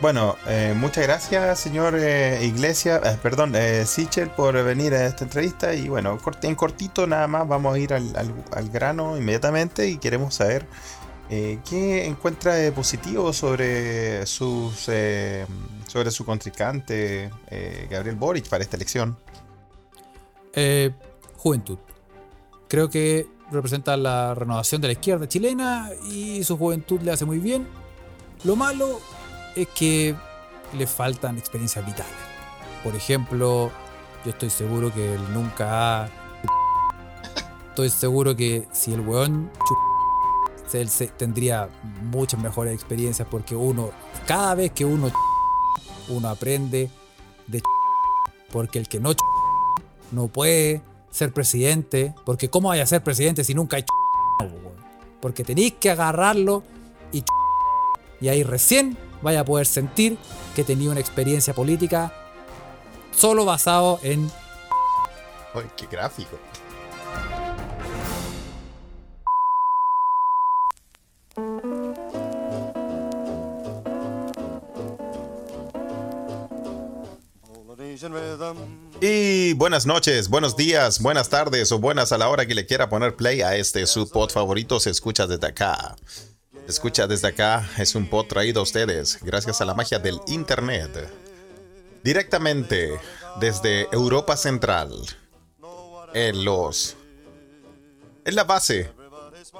Bueno, eh, muchas gracias, señor eh, Iglesia, eh, perdón, eh, Sichel, por venir a esta entrevista. Y bueno, en cortito nada más vamos a ir al, al- al grano inmediatamente y queremos saber eh, qué encuentra de positivo sobre sus eh, sobre su contrincante Gabriel Boric para esta elección. Juventud. Creo que representa la renovación de la izquierda chilena y su juventud le hace muy bien. Lo malo es que le faltan experiencias vitales. Por ejemplo, yo estoy seguro que él nunca ha... Estoy seguro que si el weón él tendría muchas mejores experiencias porque uno, cada vez que uno uno aprende de porque el que no no puede ser presidente, porque ¿cómo vaya a ser presidente si nunca hay Porque tenéis que agarrarlo y y ahí recién vaya a poder sentir que tenía una experiencia política solo basado en Ay, qué gráfico. Y buenas noches, buenos días, buenas tardes o buenas a la hora que le quiera poner play a este su pod favorito se escucha desde acá. Escucha desde acá es un pod traído a ustedes gracias a la magia del internet. Directamente desde Europa Central. En los en la base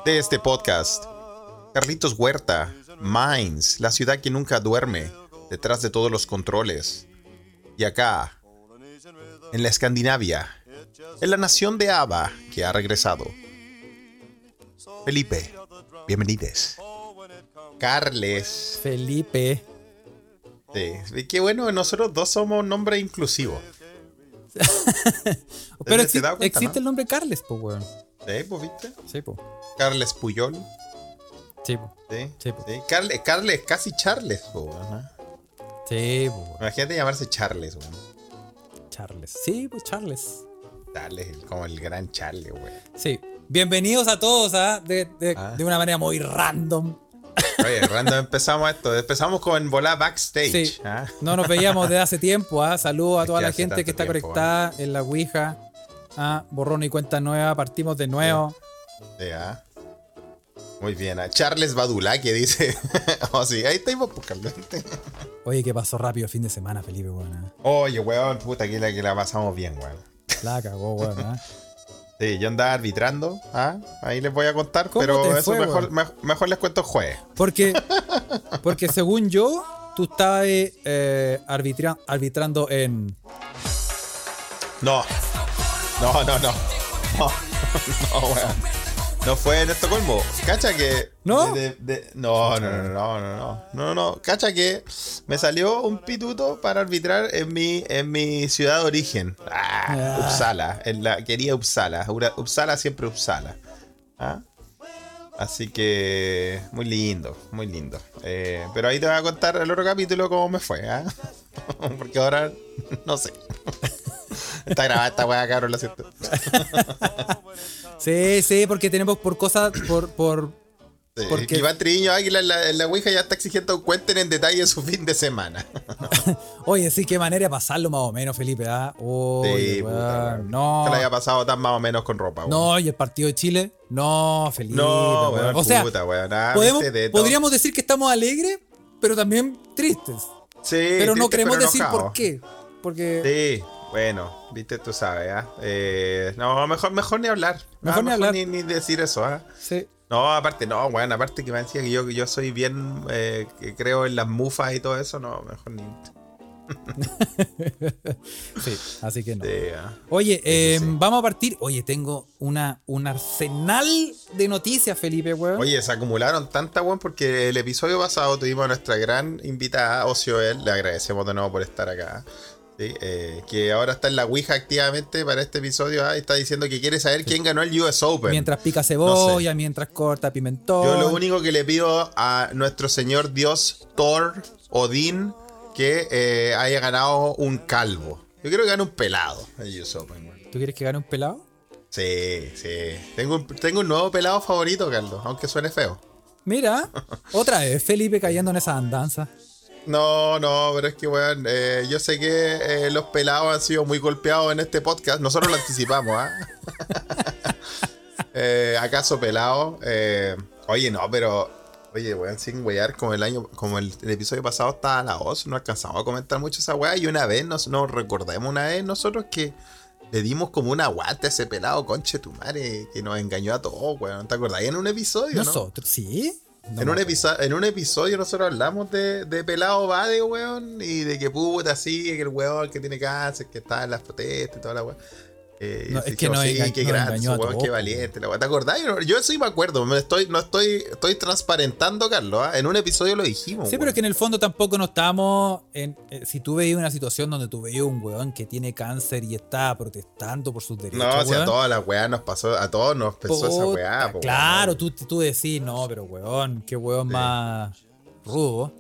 de este podcast. Carlitos Huerta, Mainz, la ciudad que nunca duerme, detrás de todos los controles. Y acá, en la Escandinavia, en la nación de Ava que ha regresado. Felipe, bienvenides. Carles. Felipe. Sí, qué bueno, nosotros dos somos nombre inclusivo. Pero ¿Te exi- das cuenta, existe no? el nombre Carles, pues, weón. ¿Sí, pues, viste? Sí, pues. Carles Puyol. Sí, po. Sí, Sí, po. sí. Carles, Carles, casi Charles. po, ¿no? Sí, po, weón. Imagínate llamarse Charles, güey. Charles. Sí, pues Charles. Charles, como el gran Charles, güey. Sí. Bienvenidos a todos, ¿ah? De, de- Ah. de una manera muy random. Oye, random empezamos esto. Empezamos con volar backstage. Sí. ¿ah? No nos veíamos desde hace tiempo, ¿ah? Saludos a toda la gente que está tiempo, conectada en la Ouija. Ah, borrón y cuenta nueva, partimos de nuevo. Sí, ah. Muy bien. ah. Charles Badula que dice. oh, sí, ahí Carlos. Oye, que pasó rápido el fin de semana, Felipe, weón. ah. Oye, weón, puta, que la, que la pasamos bien, weón. La cagó, weón. Sí, yo andaba arbitrando, ¿ah? ahí les voy a contar, ¿Cómo pero eso fue, mejor, me- mejor les cuento el jueves. Porque, porque según yo, tú estabas eh, arbitra- arbitrando en. No. No, no, no. No, no, weón. No fue en Estocolmo. Cacha que. ¿No? de- de- de- no, no, no, no, no, no. No, no. Cacha que me salió un pituto para arbitrar en mi, en mi ciudad de origen. Ah, Ah. Uppsala. En la querida Uppsala. Uppsala siempre Uppsala. ¿Ah? Así que. Muy lindo, muy lindo. Eh, pero ahí te voy a contar el otro capítulo cómo me fue, ¿ah? Porque ahora no sé. Está grabada esta weá, cabrón, lo siento. Sí, sí, porque tenemos por cosas. Por, por, Sí, Porque- Iván Triviño Águila en la, en la Ouija ya está exigiendo cuenten en detalle su fin de semana. Oye, sí, qué manera de pasarlo más o menos, Felipe. ¿ah? Oye, Sí, puta. No. Que le haya pasado tan más o menos con ropa, weón. No, y el partido de Chile. No, Felipe. No, weón. weón, o sea, puta. Ah, podemos- de podríamos decir que estamos alegres, pero también tristes. Sí, pero no queremos pero decir por qué. Porque. Sí, bueno, viste, tú sabes, ¿ah? Eh, no, mejor, mejor ni hablar. Mejor Ah, ni hablar. Ni, ni decir eso, ¿ah? Sí. No, aparte, no, weón, aparte que me decía que yo, que yo soy bien, eh, que creo en las mufas y todo eso, no, mejor ni. Sí, así que no. Ah. Oye, eh, sí. vamos a partir. Oye, tengo una, un arsenal de noticias, Felipe, weón. Oye, se acumularon tantas, weón, porque el episodio pasado tuvimos a nuestra gran invitada, Ocioel, le agradecemos de nuevo por estar acá. ¿Sí? Eh, que ahora está en la Ouija activamente para este episodio ah, y está diciendo que quiere saber quién ganó el US Open. mientras pica cebolla, mientras corta pimentón. Yo lo único que le pido a nuestro señor Dios Thor, Odín, que eh, haya ganado un calvo. Yo creo que gane un pelado el US Open. ¿Tú quieres que gane un pelado? Sí, sí. Tengo un, tengo un nuevo pelado favorito, Carlos, aunque suene feo. Mira, otra vez Felipe cayendo en esa andanza. No, no, pero es que, weón, eh, yo sé que eh, los pelados han sido muy golpeados en este podcast. Nosotros lo anticipamos, ¿ah? Eh, ¿Acaso pelado? Oye, no, pero. Oye, weón, sin wear, como el año, como el, el episodio pasado estaba la voz, no alcanzamos a comentar mucho esa weá. Y una vez nos, nos recordemos una vez nosotros que le dimos como una guata a ese pelado, conche tu madre, que nos engañó a todos, weón. ¿Te acordás? En un episodio, ¿no? Nosotros, ¿sí? No en, un en un episodio nosotros hablamos de, de pelado Bade, weón, y de que puta, así, que el weón que tiene cáncer, que está en las protestas y toda la weón. Eh, No, es que nos sí, qué weón, valiente, la weón. ¿Te acordás? Yo, yo sí me acuerdo, me estoy, no estoy, estoy transparentando, Carlos, ¿ah? en un episodio lo dijimos. Sí, pero weón. es que en el fondo tampoco no estábamos en. eh, si tú veías una situación donde tú veías un weón que tiene cáncer y está protestando por sus derechos. No, si a weón, todas las weas nos pasó, a todos nos pasó esa puta, weá, Claro, weón. tú, tú decís, no, pero weón, qué weón Sí. más rudo.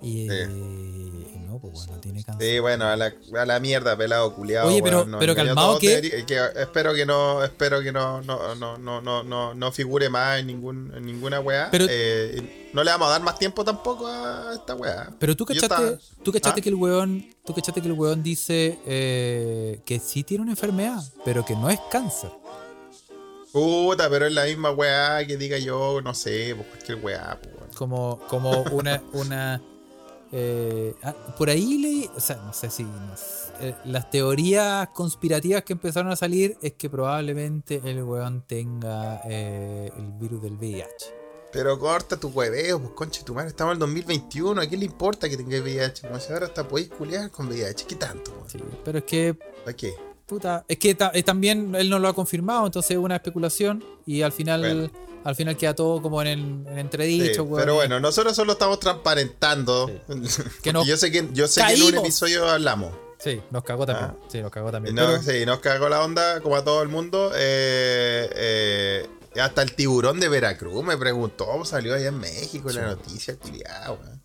Y, Sí. y no, pues weón, no tiene cáncer. Sí, bueno, a la, a la mierda, pelado culiado. Oye, pero- pero calmado que- espero que no, espero que no, no, no, no, no, no, no figure más en ningún, en ninguna weá. Pero- Eh, no le vamos a dar más tiempo tampoco a esta weá. Pero tú cachaste, estaba- tú cachaste ¿Ah? que el weón, tú cachaste que el weón dice eh, que sí tiene una enfermedad, pero que no es cáncer. Puta, pero es la misma weá que diga yo, no sé, pues cualquier weá, pues. Como, como una, una eh, ah, por ahí leí, o sea, no sé si no sé, eh, las teorías conspirativas que empezaron a salir es que probablemente el weón tenga eh, el virus del VIH. Pero corta tu hueveo, pues conche tu madre, estamos en el 2021, ¿a quién le importa que tenga VIH? Como si ahora hasta podéis culiar con VIH, ¿qué tanto? weón? Sí, pero es que ¿Para qué? Puta, es que ta- también él no lo ha confirmado, entonces es una especulación y al final Bueno. Al final queda todo como en, el, en entredicho, Sí, pero bueno, nosotros solo estamos transparentando. Que yo sé que, yo sé que en un episodio hablamos. Sí, nos cagó también. Ah. Sí, nos cagó también. no, Pero- sí, nos cagó la onda como a todo el mundo. Eh, eh, hasta el tiburón de Veracruz me preguntó, ¿cómo salió allá en México la noticia, culiao, weón?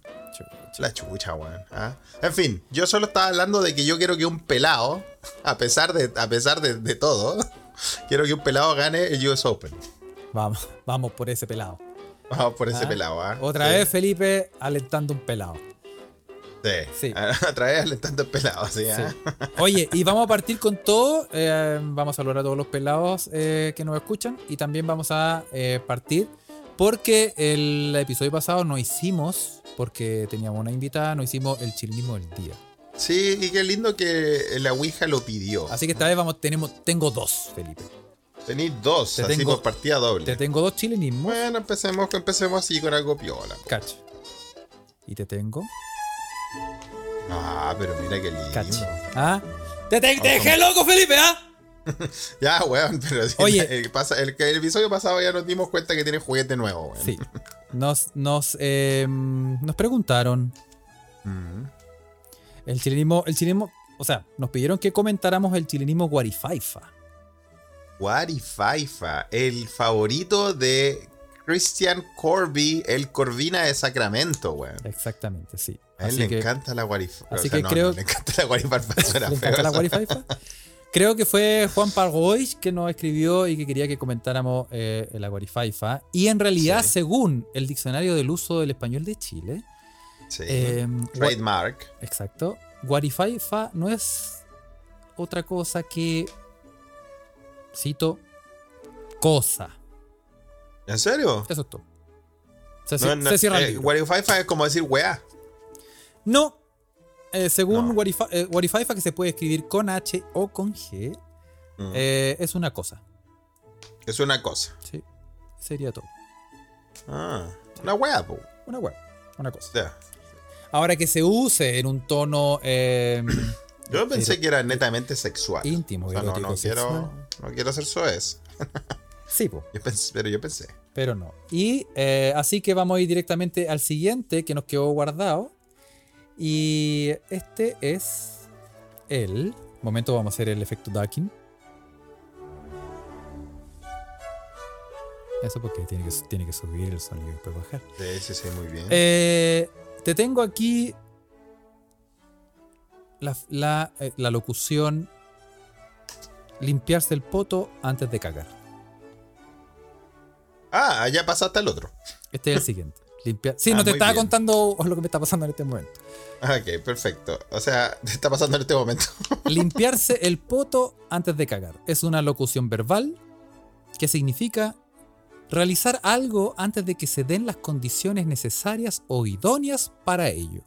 La chucha, weón. ¿ah? En fin, yo solo estaba hablando de que yo quiero que un pelado, a pesar de, a pesar de, de todo, quiero que un pelado gane el US Open. Vamos, vamos por ese pelado. Vamos por ese Ah, pelado, ¿ah? Otra Sí, vez Felipe alentando un pelado. Sí. Sí. Otra vez alentando el pelado, sí. ¿ah? Sí. Oye, y vamos a partir con todo. eh, vamos a saludar a todos los pelados eh, que nos escuchan. Y también vamos a eh, partir porque el episodio pasado no hicimos, porque teníamos una invitada, no hicimos el chilismo del día. Sí, y qué lindo que la Ouija lo pidió. Así que esta vez vamos, tenemos, tengo dos, Felipe. Tenéis dos, Te así tengo- por partida doble. Te tengo dos chilenismos. Bueno, empecemos, empecemos así con algo piola. Cacho. Y te tengo. Ah, pero mira qué lindo. Cacho. ¿Ah? Te, te- te dejé loco, Felipe, ¿ah? Ya, weón, pero sí, Oye. el, pasa- el, el episodio pasado ya nos dimos cuenta que tiene juguete nuevo, weón. Sí. Nos, nos, eh, nos preguntaron Mm. el chilenismo, el chilenismo, o sea, nos pidieron que comentáramos el chilenismo guarifaifa. Guarifaifa, el favorito de Christian Corby, el Corvina de Sacramento, weón. Exactamente, sí. A él Así le que, encanta la Guarifaifa. así que creo- le encanta la Guarifaifa. suena ¿le feo encanta la eso. guarifaifa? Creo que fue Juan Pargois que nos escribió y que quería que comentáramos eh, la guarifaifa. Y en realidad, Sí. según el diccionario del uso del español de Chile, Sí. eh, Trademark. Exacto. Guarifaifa no es otra cosa que, cito, cosa. ¿En serio? Eso es todo. Se, No, ci- no, se cierra el eh, libro. Es como decir weá. No. Eh, según No. Eh, que se puede escribir con H o con G, Mm. eh, es una cosa. Es una cosa. Sí. Sería todo. Ah, una weá, po. Una web. Una cosa. Ahora que se use en un tono eh, Yo pensé que era netamente sexual. íntimo, O sea, no, no sexual. quiero, no quiero ser soez. Sí, po. Yo pensé- pero yo pensé. pero no. Y eh, así que vamos a ir directamente al siguiente que nos quedó guardado. Y este es el. Momento, vamos a hacer el efecto ducking. Eso porque tiene que, tiene que subir el sonido y después bajar. Sí, sí, sí, muy bien. Eh, te tengo aquí la, la, eh, la locución limpiarse el poto antes de cagar. Ah, ya pasaste al otro. Este es el siguiente. Limpiar. Sí, Ah, no te estaba bien. contando lo que me está pasando en este momento. Ok, perfecto. O sea, te está pasando en este momento. Limpiarse el poto antes de cagar. Es una locución verbal que significa realizar algo antes de que se den las condiciones necesarias o idóneas para ello.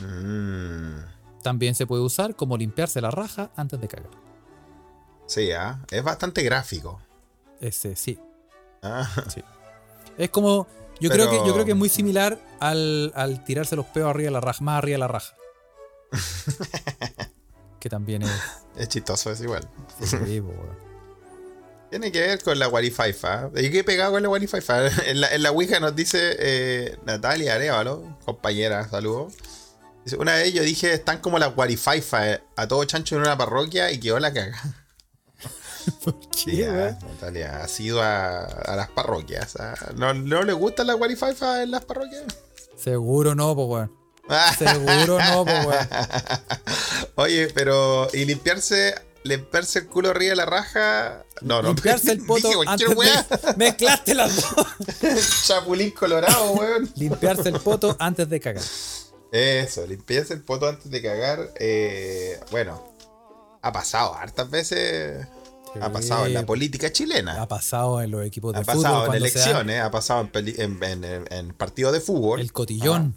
Mm, También se puede usar como limpiarse la raja antes de cagar. Sí, ¿ah? es bastante gráfico. Ese sí. Ah, Es como. Yo, Pero- creo, que, yo creo que es muy similar al, al tirarse los peos arriba de la raja, más arriba de la raja. que también es. es chistoso, es igual. sí. Tiene que ver con la Warifaifa. ¿Y qué he pegado con la Warifaifa? En la, en la Ouija nos dice eh, Natalia Arevalo, compañera, saludos. Una vez yo dije, están como la Warifaifa eh, a todo chancho en una parroquia y quedó la caga. Sí, ¿Qué? Natalia ha sido a, a las parroquias. ¿No, ¿No le gusta la Warifaifa en las parroquias? Seguro no, pues, weón. Seguro no, pues, weón. Oye, pero ¿y limpiarse limpiarse el culo arriba de la raja? No, no. Limpiarse el poto Dije antes de. Mezclaste las dos. Chapulín colorado, weón. Limpiarse el poto antes de cagar. Eso, limpiarse el poto antes de cagar. eh, bueno, ha pasado hartas veces. Ha pasado en la política chilena. Ha pasado en los equipos de Ha fútbol. pasado en elecciones, ha pasado en, en, en- partidos de fútbol. El cotillón.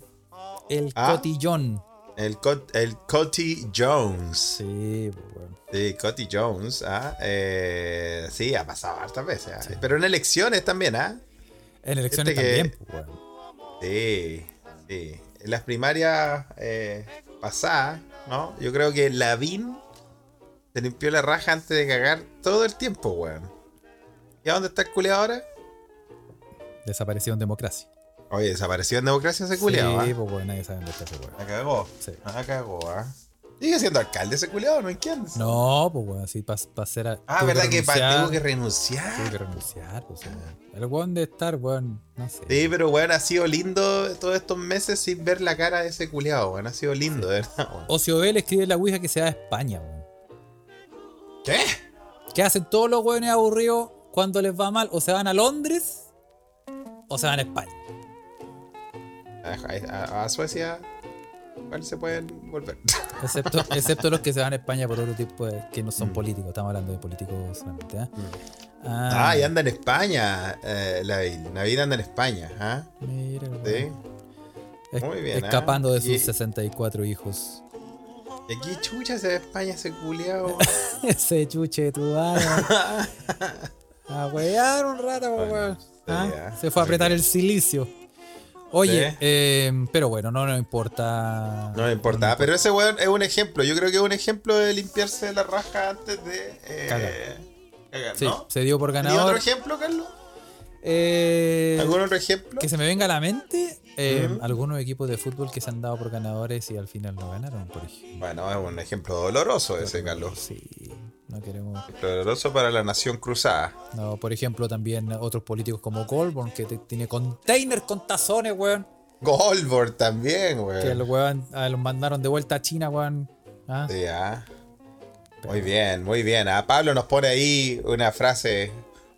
El Ah. cotillón. El, Cot- el Cotty Jones. Sí, pues, weón. Sí, Cotty Jones. ah, eh, sí, ha pasado hartas veces. ah. Pero en elecciones también, ¿ah? En elecciones Este que- también, pues, weón. Sí, sí. En las primarias eh, pasadas, ¿no? Yo creo que Lavín se limpió la raja antes de cagar todo el tiempo, weón. ¿Y a dónde está el culeado ahora? Desapareció en democracia. Oye, desapareció en democracia ese culeado, Sí, ¿ah? pues, weón, nadie sabe dónde está ese weón. La cagó. Sí. La cagó, ¿ah? Sigue siendo alcalde ese culeado, ¿no entiendes? No, pues, weón, sí, para ser. a- Ah, ¿verdad que, pa- tuvo que renunciar? Tuvo que renunciar, pues, weón. El weón de estar, weón, no sé. Sí, pero weón, ha sido lindo todos estos meses sin ver la cara de ese culeado, weón. Ha sido lindo, de verdad, weón. Ocio B le escribe en la Ouija que se va a España, weón. ¿Qué? ¿Qué hacen todos los weones aburridos cuando les va mal? O se van a Londres o se van a España. A, a- a Suecia, igual se pueden volver. Excepto, excepto los que se van a España por otro tipo de. que no son Mm. políticos. Estamos hablando de políticos solamente. ¿eh? Ah, y anda en España, eh, Navid. Navid anda en España, ¿ah? Mira, Sí. Es- Muy bien, ¿eh? Escapando de sus Y- 64 hijos. ¿Y aquí chucha se ve España ese culeado? Ese chuche de tu madre. A huear un rato, Bueno, Ah. Se fue a apretar el silicio. Oye, Sí. eh, pero bueno, no nos importa. No me importa, pero ese weón es un ejemplo. Yo creo que es un ejemplo de limpiarse la raja antes de eh, Cagar. cagar, Sí, ¿no? se dio por ¿Tenía otro ganador. ejemplo, Carlos? Eh, ¿Algún otro ejemplo? que se me venga a la mente, eh, Ujú. algunos equipos de fútbol que se han dado por ganadores y al final no ganaron, por ejemplo. Bueno, es un ejemplo doloroso ese, Carlos. Sí, no queremos. Doloroso para la nación cruzada. No, por ejemplo, también otros políticos como Goldborn, que te- tiene containers con tazones, weón. Goldberg también, Que güey. los weón ah, los mandaron de vuelta a China, weón. Ah, Sí, ah. Muy bien, muy bien. Ah, Pablo nos pone ahí una frase.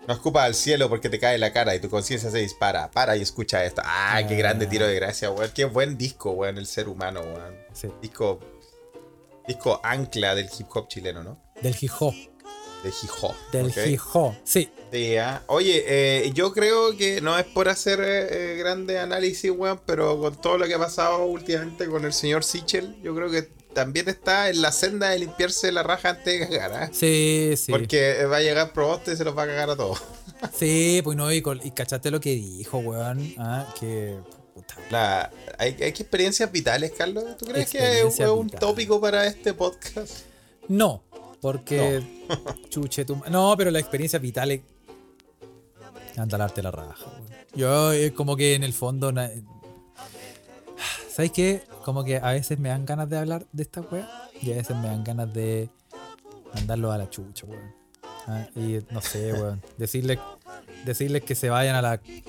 No escupas al cielo porque te cae la cara y tu conciencia se dispara. Para y escucha esto. Ah, qué Ah. grande tiro de gracia, weón. Qué buen disco, weón, el ser humano, weón. sí. Disco. Disco ancla del hip hop chileno, ¿no? Del Gijó. De Hijo. Del. Sí. Sí, ah. Oye, eh, yo creo que no es por hacer eh, eh, grande análisis, weón, pero con todo lo que ha pasado últimamente con el señor Sichel, yo creo que también está en la senda de limpiarse la raja antes de cagar, ¿ah? Sí, sí. Porque va a llegar Proboste y se los va a cagar a todos. Sí, pues no, y, y cachaste lo que dijo, weón. Ah, que. Puta, La- ¿hay, hay que experiencias vitales, Carlos? ¿Tú crees que es un tópico para este podcast? No, porque. Chuche tu. No, pero la experiencia vital es. Andalarte la raja, weón. Yo, es como que en el fondo. na- ¿Sabes qué? Como que a veces me dan ganas de hablar de esta weá y a veces me dan ganas de mandarlo a la chucha, weón. Ah, y no sé, weón. Decirles, decirles que se vayan a la. y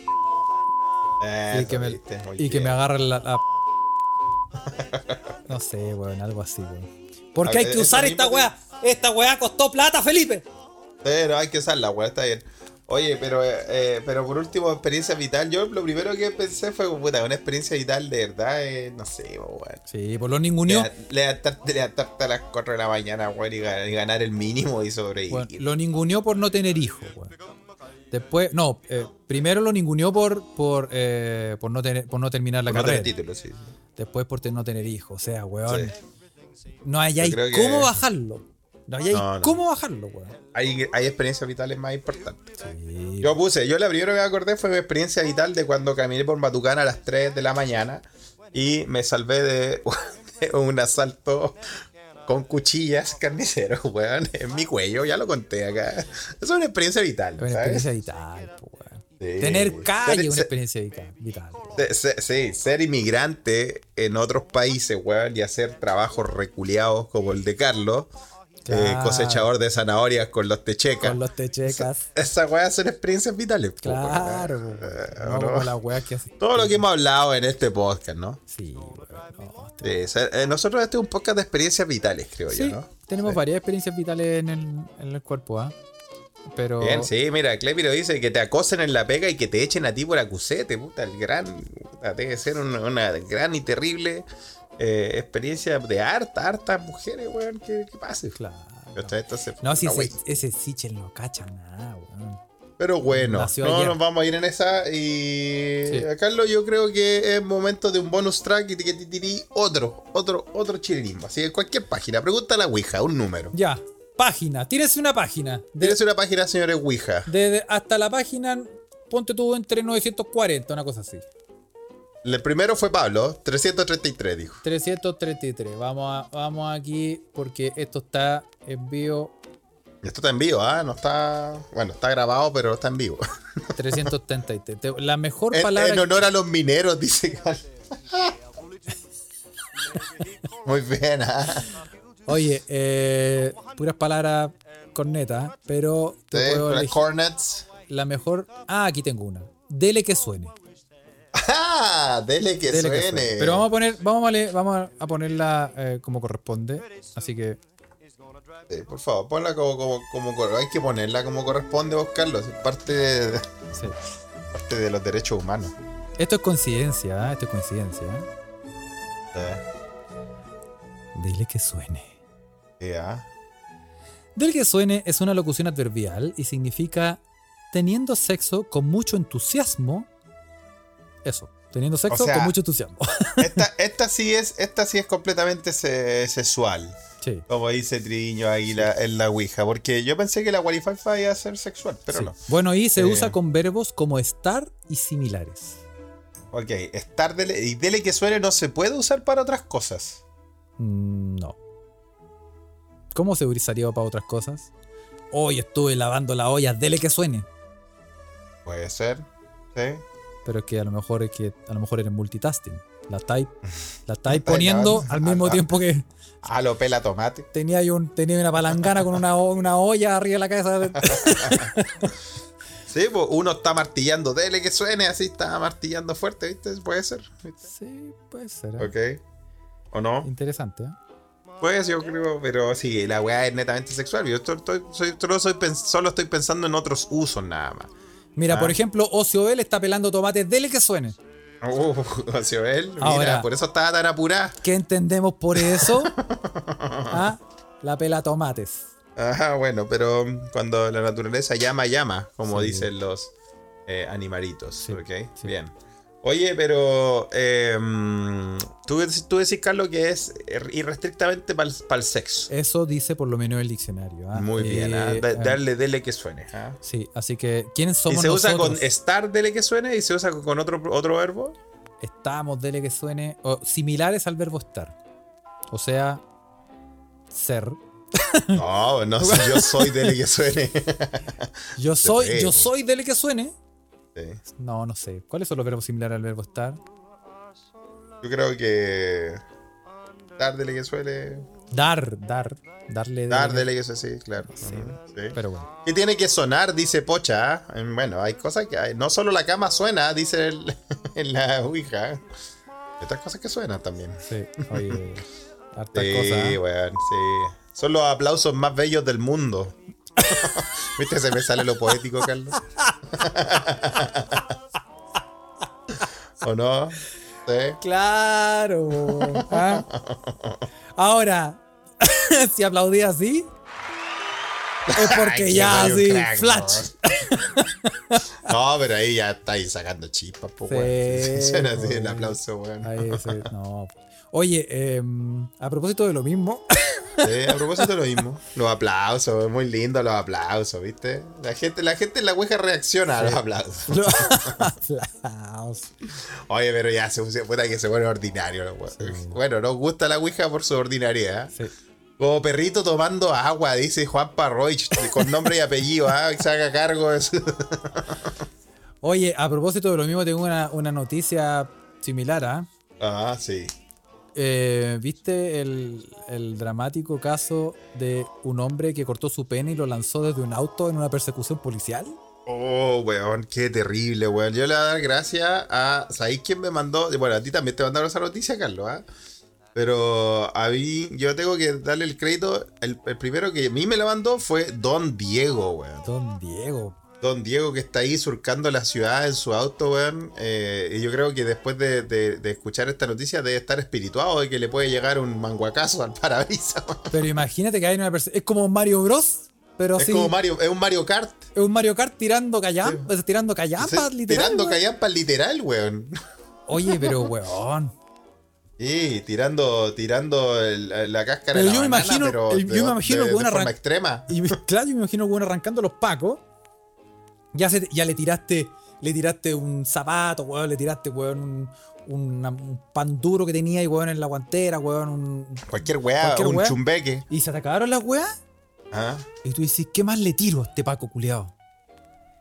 Eso, que me, viste, y que me agarren la, la- No sé, weón, algo así, weón. Porque hay que usar esta weá. Esta weá costó plata, Felipe. Pero hay que usarla, weón, está bien. Oye, pero, eh, pero por último, experiencia vital. Yo lo primero que pensé fue, puta, una experiencia vital de verdad, eh, no sé, weón. Sí, por lo ninguneó. Levantarte, levantarte a las 4 de la mañana, weón, y ganar, el mínimo y sobrevivir. Bueno, lo ninguneó por no tener hijos, weón. Después, no, eh, primero lo ninguneó por, por, eh, por, no tener, por no terminar la Por no tener carrera. título, sí. Después por no tener hijos. O sea, weón. Sí. No hay, hay que- cómo bajarlo. No no. cómo bajarlo, weón. Hay, hay experiencias vitales más importantes. Sí. Yo puse, yo la primera que me acordé fue mi experiencia vital de cuando caminé por Matucana a las 3 de la mañana y me salvé de, de un asalto con cuchillas carniceros, weón, en mi cuello, ya lo conté acá. Es una experiencia vital, Es una experiencia vital, weón. Sí. Tener calle es una experiencia vital. vital. se- Sí, ser inmigrante en otros países, weón, y hacer trabajos reculeados como el de Carlos, eh, cosechador de zanahorias con los techecas. Con los techecas. Esa weá son experiencias vitales. Claro, Eh, no, ¿o no? las weas que hacen. Todo lo que hemos hablado en este podcast, ¿no? Sí, sea, eh, nosotros este es un podcast de experiencias vitales, creo Sí, yo, ¿no? tenemos Sí. varias experiencias vitales en el, en el cuerpo, ¿ah? Pero. Bien, sí, mira, Clepiro dice que te acosen en la pega y que te echen a ti por acusete, puta, el gran, puta, debe ser una, una gran y terrible eh, experiencia de harta, hartas mujeres, weón, que, que pase. Claro. No, si ese, ese Sichel no cacha nada, weón. Pero bueno, Nació no ayer. nos vamos a ir en esa. Y Sí. a Carlos, yo creo que es momento de un bonus track y que te tirí otro, otro, otro chilenismo. Así que cualquier página, pregunta a la Ouija, un número. Ya, página, tírese una página. Tienes una página, señores Ouija. de- de- hasta la página, ponte tú entre 940, una cosa así. El primero fue Pablo, 333, dijo. 333. Vamos, a, vamos aquí porque esto está en vivo. Esto está en vivo, ¿ah? No está. Bueno, está grabado, pero está en vivo. 333. Te- La mejor En, palabra. en honor a los mineros, dice Carlos. Muy bien, ¿ah? Oye, eh, puras palabras cornetas, pero te Sí, puedo Cornets. la mejor. Ah, aquí tengo una. Dele que suene. ¡Ah! Dele que Dele que suene. Pero vamos a poner, vamos a, le- vamos a ponerla eh, como corresponde. Así que Sí, por favor, ponla como, como, como Hay que ponerla como corresponde, vos, Carlos. Es parte de, sí. parte de los derechos humanos. Esto es coincidencia, ¿eh? esto es coincidencia. ¿eh? Dile que suene. Sí, ¿ah? Del que suene es una locución adverbial y significa teniendo sexo con mucho entusiasmo. Eso, teniendo sexo sea- con mucho entusiasmo. Esta, esta sí es, esta sí es completamente se- sexual. sí. Como dice Triño ahí la, en la Ouija. Porque yo pensé que la Wi-Fi iba a ser sexual, pero sí. no. Bueno, y se Eh. usa con verbos como estar y similares. Ok, estar dele, y dele que suene no se puede usar para otras cosas. Mm, no. ¿Cómo se utilizaría para otras cosas? Hoy estuve lavando la olla, dele que suene. Puede ser, sí. Pero es que a lo mejor es que a lo mejor eres multitasking. La estáis la Estáis poniendo al mismo tiempo que A lo pela tomate. tenía un, tenía una palangana con una, una olla arriba de la cabeza. Sí, pues uno está martillando, dele que suene, así está martillando fuerte, ¿viste? Puede ser. ¿viste? Sí, puede ser. ¿eh? Ok. ¿O no? Interesante. ¿eh? Pues yo creo, pero sí, la weá es netamente sexual. Yo estoy, estoy- soy- solo, soy solo estoy pensando en otros usos nada más. Mira, Ah. por ejemplo, Ocio Bell está pelando tomates, dele que suene. Uh, Ociobel, mira, Ahora. por eso estaba tan apurada. ¿Qué entendemos por eso? ¿Ah? La pela tomates. Ajá, bueno, pero cuando la naturaleza llama, llama, como Sí. dicen los eh, animalitos. Sí, ¿Ok? sí. Bien. Oye, pero eh, tú, tú decís, Carlos, que es irrestrictamente para el sexo. Eso dice por lo menos el diccionario. ¿ah? Muy bien, ah, Eh, da- eh, darle, dele que suene. ah. Sí, así que, ¿quiénes Y somos se usa con estar, dele que suene, y se usa con otro, otro verbo. Estamos, dele que suene, o similares al verbo estar. O sea, ser. No, no sé, yo soy dele que suene. Yo soy, yo soy dele que suene. Sí. No, no sé. ¿Cuáles son los verbos similares al verbo estar? Yo creo que. Dar, dele que suene. Dar, dar, darle. Dar, dele- dele que suene, sí, claro. Sí. Pero bueno. ¿Qué tiene que sonar? Dice Pocha. Bueno, hay cosas que hay. No solo la cama suena, dice el- en la Ouija. Hay otras cosas que suenan también. Sí, oye. Sí, cosas. ¿eh? sí. Son los aplausos más bellos del mundo. ¿Viste? Se me sale lo poético, Carlos. ¿O no? ¿Sí? Claro. ¿ah? Ahora, si aplaudí así, es porque Ay, ya así, flash. No, pero ahí ya estáis sacando chispas, pues, Sí. Suena así el aplauso, weón. Ahí, sí, no. Oye, em, a propósito de lo mismo, Sí, a propósito de lo mismo. Los aplausos, muy lindo los aplausos, ¿viste? La gente, la gente en la Ouija reacciona a los aplausos. los aplausos. Oye, pero ya se puta que se pone ordinario. los weón. Bueno, nos gusta la Ouija por su ordinariedad. Sí. Como perrito tomando agua, dice Juan Parroich, con nombre y apellido, ¿ah? Que se haga cargo de su... Oye, a propósito de lo mismo, tengo una, una noticia similar, ¿ah? Ah, sí. Eh, ¿Viste el, el dramático caso de un hombre que cortó su pene y lo lanzó desde un auto en una persecución policial? Oh, weón, qué terrible, weón. Yo le voy a dar gracias a. ¿Sabéis quién me mandó? Bueno, a ti también te mandaron esa noticia, Carlos, ¿ah? Pero a mí, yo tengo que darle el crédito. El, el primero que a mí me la mandó fue Don Diego, weón. Don Diego. Don Diego que está ahí surcando la ciudad en su auto, weón. Eh, y yo creo que después de, de- de escuchar esta noticia debe estar espirituado de que le puede llegar un manguacazo al parabrisas. Pero imagínate que hay una persona. Es como Mario Bros. Pero Es como Mario, es un Mario Kart. Es un Mario Kart tirando callampas, tirando callampas, literal. tirando weón. callampas literal, weón. Oye, pero weón. Sí, tirando, tirando el- la cáscara Pero de la yo me banana, imagino- pero el- yo de- me imagino de, de forma extrema. Y claro, yo me imagino weón arrancando los pacos. Ya, se, ya le tiraste. Le tiraste un zapato, weón. Le tiraste, weón, un, una- un pan duro que tenía y weón en la guantera, weón. un- Cualquier weá, Cualquier un weá. chumbeque. y se te acabaron las weas. ¿ah? Y tú dices, ¿qué más le tiro a este paco culiado?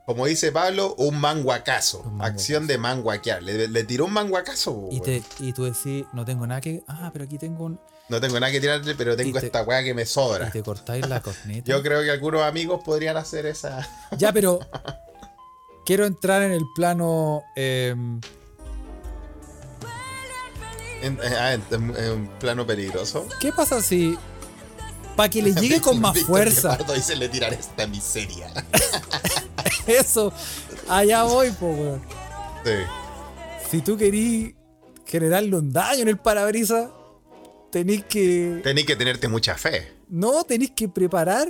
Como dice Pablo, un manguacazo. Un manguacazo. Acción de manguaquear. Le, le tiró un manguacazo. Y, te, y tú decís, no tengo nada que. Ah, pero aquí tengo un. No tengo nada que tirarle, pero tengo te- esta weá que me sobra. Y te cortáis la corneta. Yo creo que algunos amigos podrían hacer esa. Ya, pero. Quiero entrar en el plano. em, En, eh, ah, en- en- en un plano peligroso. ¿Qué pasa si. Para que le llegue con más fuerza. Dice le tirar esta miseria. Eso. Allá voy, po, weón. Sí. Si tú querís generarle un daño en el parabrisas, tenéis que. Tenés que tenerte mucha fe. No, tenéis que preparar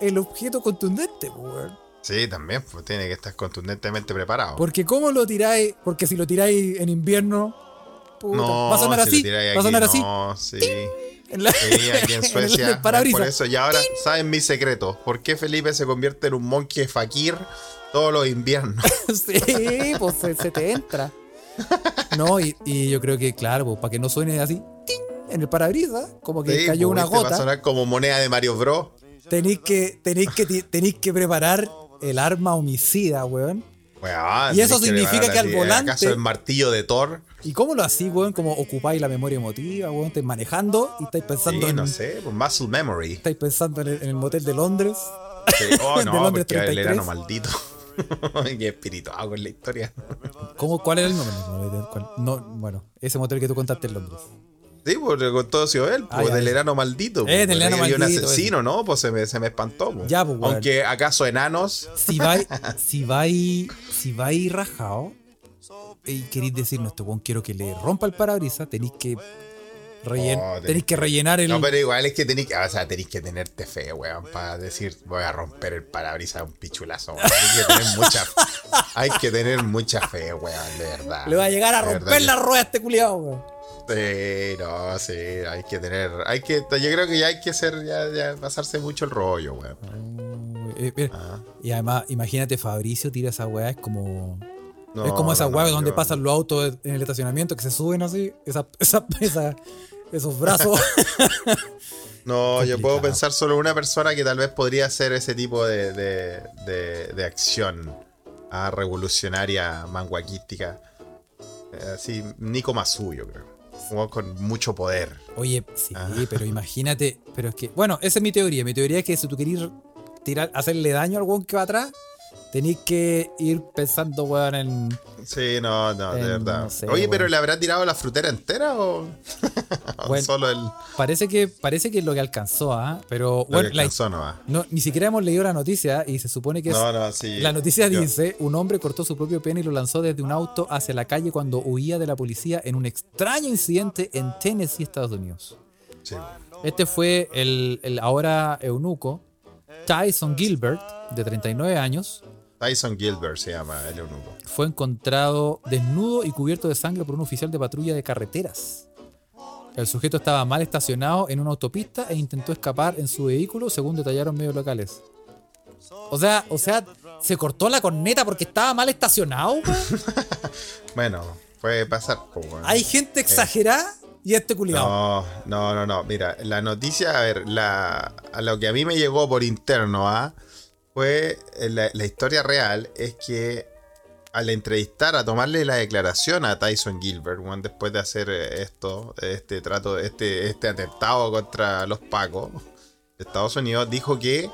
el objeto contundente, po, weón. Sí, también, pues tiene que estar contundentemente preparado. Porque ¿cómo lo tiráis? Porque si lo tiráis en invierno, puta, no, va a sonar si así. Va a sonar así. No, sí. En la- Sí, aquí en Suecia. parabrisas. por eso, y ahora saben mi secreto. ¿Por qué Felipe se convierte en un monje fakir todos los inviernos? sí, pues se, te entra. No, y, y yo creo que, claro, pues, para que no suene así, ¡ting! en el parabrisas, como que Sí, cayó pues, una ¿viste? Va a gota, sonar como moneda de Mario Bros. tenéis que, tenéis que, tenéis que preparar el arma homicida, weón. Weón, Y eso tenés significa preparar que al volante- ¿Acaso el martillo de Thor? ¿Y cómo lo hacís, weón? Como ocupáis la memoria emotiva, weón. Estáis manejando y estáis pensando Sí, en. no sé, pues muscle memory. Estáis pensando en el, en el motel de Londres. Sí. Oh, De no, Londres porque el 33. verano maldito. Qué espiritual con la historia. ¿Cómo, ¿Cuál era el nombre? No, bueno, ese motel que tú contaste en Londres. Sí, pues con todo sido él, Ah, pues del enano maldito. Eh, pues, del por ahí enano maldito, un asesino, ¿no? Pues se me, se me espantó. pues. Ya, pues. Aunque acaso enanos. Si vais, si vais, si rajado y queréis decirnos, este weón quiero que le rompa el parabrisas, tenéis que rellen- Oh, tenés que rellenar el. No, pero igual es que tenéis que, o sea, tenéis que tenerte fe, weón, para decir voy a romper el parabrisas a un pichulazo. weón. Hay que tener mucha, hay que tener mucha fe, weón, de verdad. le va a llegar a De verdad romper que- la rueda a este culiado, weón. Sí, no, sí, hay que tener, hay que, yo creo que ya hay que ser, ya, ya pasarse mucho el rollo, weón. Eh, Ah, Y además, imagínate, Fabricio tira esa weá, es como. No, es como esa no, donde yo- pasan los autos en el estacionamiento que se suben así, esa, esa, esa- esos brazos. No, yo puedo pensar solo en una persona que tal vez podría hacer ese tipo de, de, de- de acción ah, revolucionaria, manguaquística. Eh, Así, Nico Masu, yo creo. Weón con mucho poder. Oye, sí, Ah. pero imagínate, pero es que, bueno, esa es mi teoría. Mi teoría es que si tú querís tirar, hacerle daño al weón que va atrás, tenéis que ir pensando, weón, en. Sí, no, no, de Eh, verdad. no sé, Oye, pero. ¿le habrá tirado la frutera entera o, Bueno, solo el Parece que, parece que es lo que alcanzó, ¿ah? Pero, lo bueno, que alcanzó no, ni siquiera hemos leído la noticia y se supone que es. No, no, sí. La noticia Yo- dice, un hombre cortó su propio pene y lo lanzó desde un auto hacia la calle cuando huía de la policía en un extraño incidente en Tennessee, Estados Unidos. sí. Este fue el, el ahora eunuco Tyson Gilbert, de 39 años, Tyson Gilbert se llama el eunuco. fue encontrado desnudo y cubierto de sangre por un oficial de patrulla de carreteras. El sujeto estaba mal estacionado en una autopista e intentó escapar en su vehículo, según detallaron medios locales. O sea, o sea, se cortó la corneta porque estaba mal estacionado. Bueno, puede pasar. weón. Hay gente exagerada y este culiado. No, no, no, no. Mira, la noticia, a ver, la, a lo que a mí me llegó por interno, ¿ah? fue eh, la, historia real es que al entrevistar, a tomarle la declaración a Tyson Gilbert, weón, después de hacer eh, esto, este trato, este, este atentado contra los Pacos de Estados Unidos, dijo que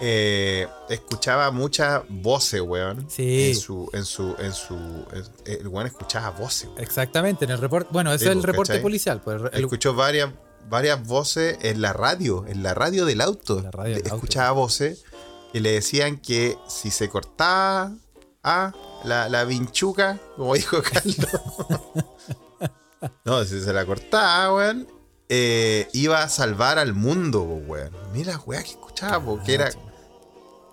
eh, escuchaba muchas voces, weón. Sí. En su, en su, en su, en- el weón escuchaba voces, weón. Exactamente, en el reporte. Bueno, ese Sí, es el pues, reporte ¿cachai? policial. Pues, el- escuchó varias, varias voces en la radio, en la radio del auto. La radio del auto. Escuchaba voces que le decían que si se cortaba a la, la vinchuca, como dijo Carlos. no, si se la cortaba, weón, eh, iba a salvar al mundo, weón. Mira, weón, que escuchaba, porque era.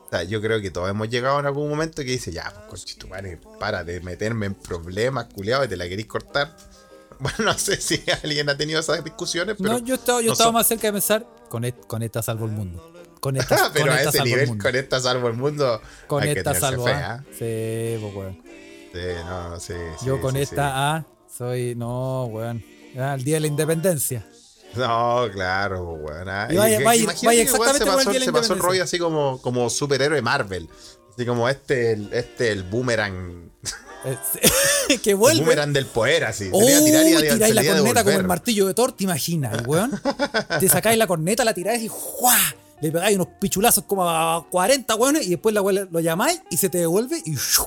O sea, yo creo que todos hemos llegado en algún momento que dice, ya, pues conchetumare, para de meterme en problemas, culiado, y te la querís cortar. Bueno, no sé si alguien ha tenido esas discusiones, pero. no, yo estaba, yo no estaba son- más cerca de pensar, con, et- con esta salvo el mundo. Con esta, pero con a esta ese nivel, con esta salvo el mundo. Con hay esta salvo fe, A. ¿ah? Sí, pues, weón. Sí, no, sí. Yo sí, con sí, esta A soy. No, weón. Ah, el día de la independencia. No, claro, weón. ah. Vaya- vaya- vaya weón, exactamente se el pasó, se pasó el rollo así como, como superhéroe Marvel. Así como este, el- este, el boomerang. Que El vuelve. boomerang del poder, así. Oh, tirar y iba a- tiráis la corneta como el martillo de Thor, te imaginas, weón. Te sacáis la corneta, la tiráis y ¡juá! Le pegáis unos pichulazos como a 40 weones y después la weá lo llamáis y se te devuelve y ¡shu!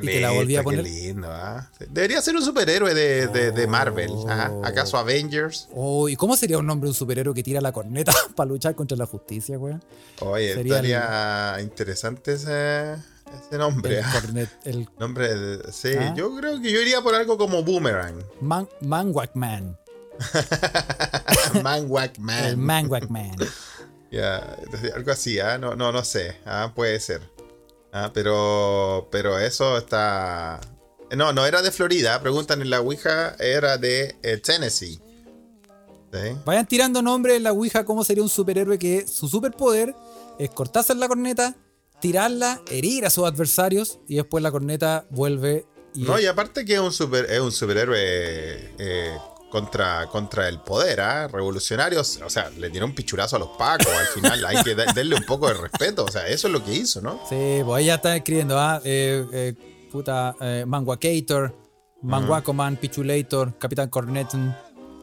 Y te la volví a Listo, qué poner. lindo, ¿ah? Debería ser un superhéroe de, de- de Marvel. ajá. Oh. ¿Acaso Avengers? Oh, ¿y cómo sería un nombre un superhéroe que tira la corneta para luchar contra la justicia, weón? Oye, Sería el- estaría interesante ese, ese nombre. El, ¿ah? cornet, el Nombre, de- sí, ¿Ah? yo creo que yo iría por algo como Boomerang. man, Manwack Man. Manwack Man. Ya, algo así, ¿ah? No, no, no sé. ¿ah? Puede ser. ¿Ah? Pero, pero eso está. No, no era de Florida. Preguntan en la Ouija, era de eh, Tennessee. ¿Sí? Vayan tirando nombres en la Ouija cómo sería un superhéroe que su superpoder es cortarse la corneta, tirarla, herir a sus adversarios y después la corneta vuelve y No, y aparte que es un, super, es un superhéroe eh, contra, contra el poder, ¿ah? Revolucionarios. O sea, le tiró un pichurazo a los pacos. Al final hay que da- darle un poco de respeto. O sea, eso es lo que hizo, ¿no? Sí, pues ahí ya están escribiendo, ah, eh, eh, puta, eh, Manguacator, Manguacoman, Pichulator, Capitán Corneton,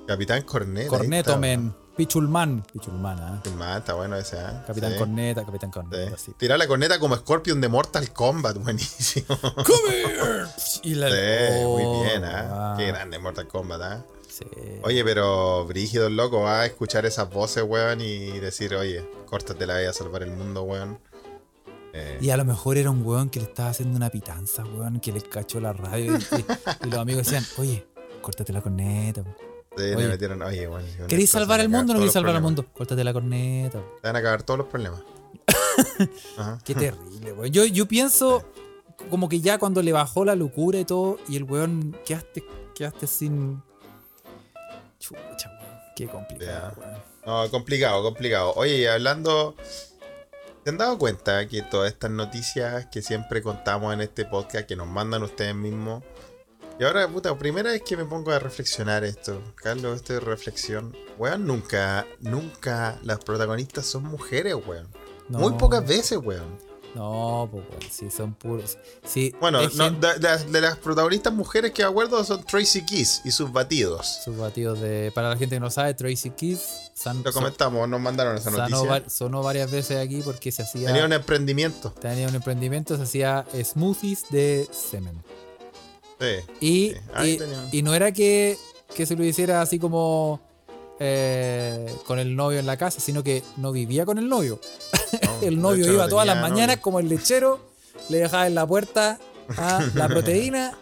Capitán Cornet. Cornetomen, Pichulman, Pichulman, ah. está. Ah, está bueno ese, ¿ah? Capitán Sí. Corneta, Capitán Sí. Corneta, así. Tirar la corneta como Scorpion de Mortal Kombat, buenísimo. ¡Come here! Y la- Sí, Oh, muy bien, ¿ah? ah, Qué grande Mortal Kombat, ¿ah? Sí. Oye, pero brígido el loco va a escuchar esas voces, weón, y decir, oye, córtate la vida a salvar el mundo, weón. Eh, Y a lo mejor era un weón que le estaba haciendo una pitanza, weón, que le cachó la radio y, y- y los amigos decían, oye, córtate la corneta. po. sí, le oye. metieron, oye, weón. ¿Queréis salvar a mundo o no queréis salvar al los mundo? Córtate la corneta. problemas. Se van a acabar todos los problemas. Ajá. Qué terrible, weón. Yo, yo pienso como que ya cuando le bajó la locura y todo, y el weón quedaste, quedaste sin. Chucha, weón. Qué complicado, weón. No, complicado, complicado. Oye, hablando. ¿Se han dado cuenta que todas estas noticias que siempre contamos en este podcast, que nos mandan ustedes mismos? Y ahora, puta, primera vez que me pongo a reflexionar esto. Carlos, esto de reflexión. Weón, nunca, nunca las protagonistas son mujeres, weón. No. Muy pocas veces, weón. No, pues bueno, sí, son puros. Sí, Bueno, hay no, gente- de, de- de las protagonistas mujeres que me acuerdo son Tracy Kiss y sus batidos. sus batidos de. Para la gente que no sabe, Tracy Kiss san- Lo comentamos, nos mandaron esa noticia. sonó varias veces aquí porque se hacía. Tenía un emprendimiento. tenía un emprendimiento, se hacía smoothies de semen. Sí. Y, Sí, y- y no era que, que se lo hiciera así como eh, con el novio en la casa, sino que no vivía con el novio. No, el novio iba todas las mañanas novio. como el lechero, le dejaba en la puerta a la proteína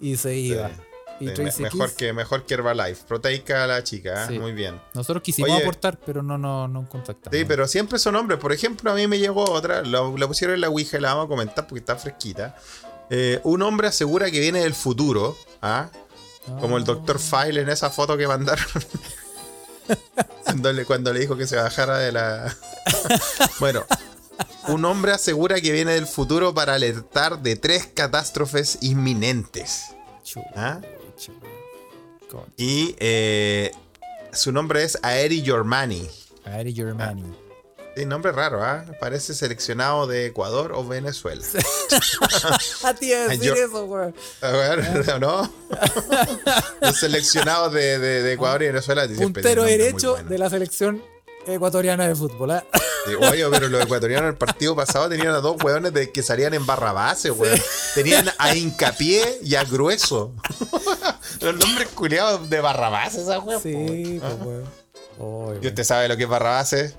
y se iba. Y Sí, mejor, Kiss, que, mejor que Herbalife. Proteica la chica, ¿eh? Sí. muy bien. nosotros quisimos Oye. aportar, pero no no, no contactamos. Sí, pero siempre son hombres. Por ejemplo, a mí me llegó otra, lo- la pusieron en la Ouija y la vamos a comentar porque está fresquita. Eh, un hombre asegura que viene del futuro, ¿ah? como el Dr. File en esa foto que mandaron. cuando, le, cuando le dijo que se bajara de la... bueno, un hombre asegura que viene del futuro para alertar de tres catástrofes inminentes. ¿ah? Y eh, su nombre es Aeri Yormani. Ari Germany. Sí, nombre raro, ¿ah? Parece seleccionado de Ecuador o Venezuela. A ti a decir Yo- eso, weón. A ver, ¿no? Los seleccionados de, de- de Ecuador y Venezuela. siempre Puntero derecho de la selección ecuatoriana de fútbol. ¿ah? Sí, Oye, pero los ecuatorianos en el partido pasado tenían a dos hueones de que salían en barra base, weón. Tenían a hincapié y a grueso. Los nombres culiados de barra base, esa weón. Sí, pues, weón. ¿Y usted sabe lo que es barra base?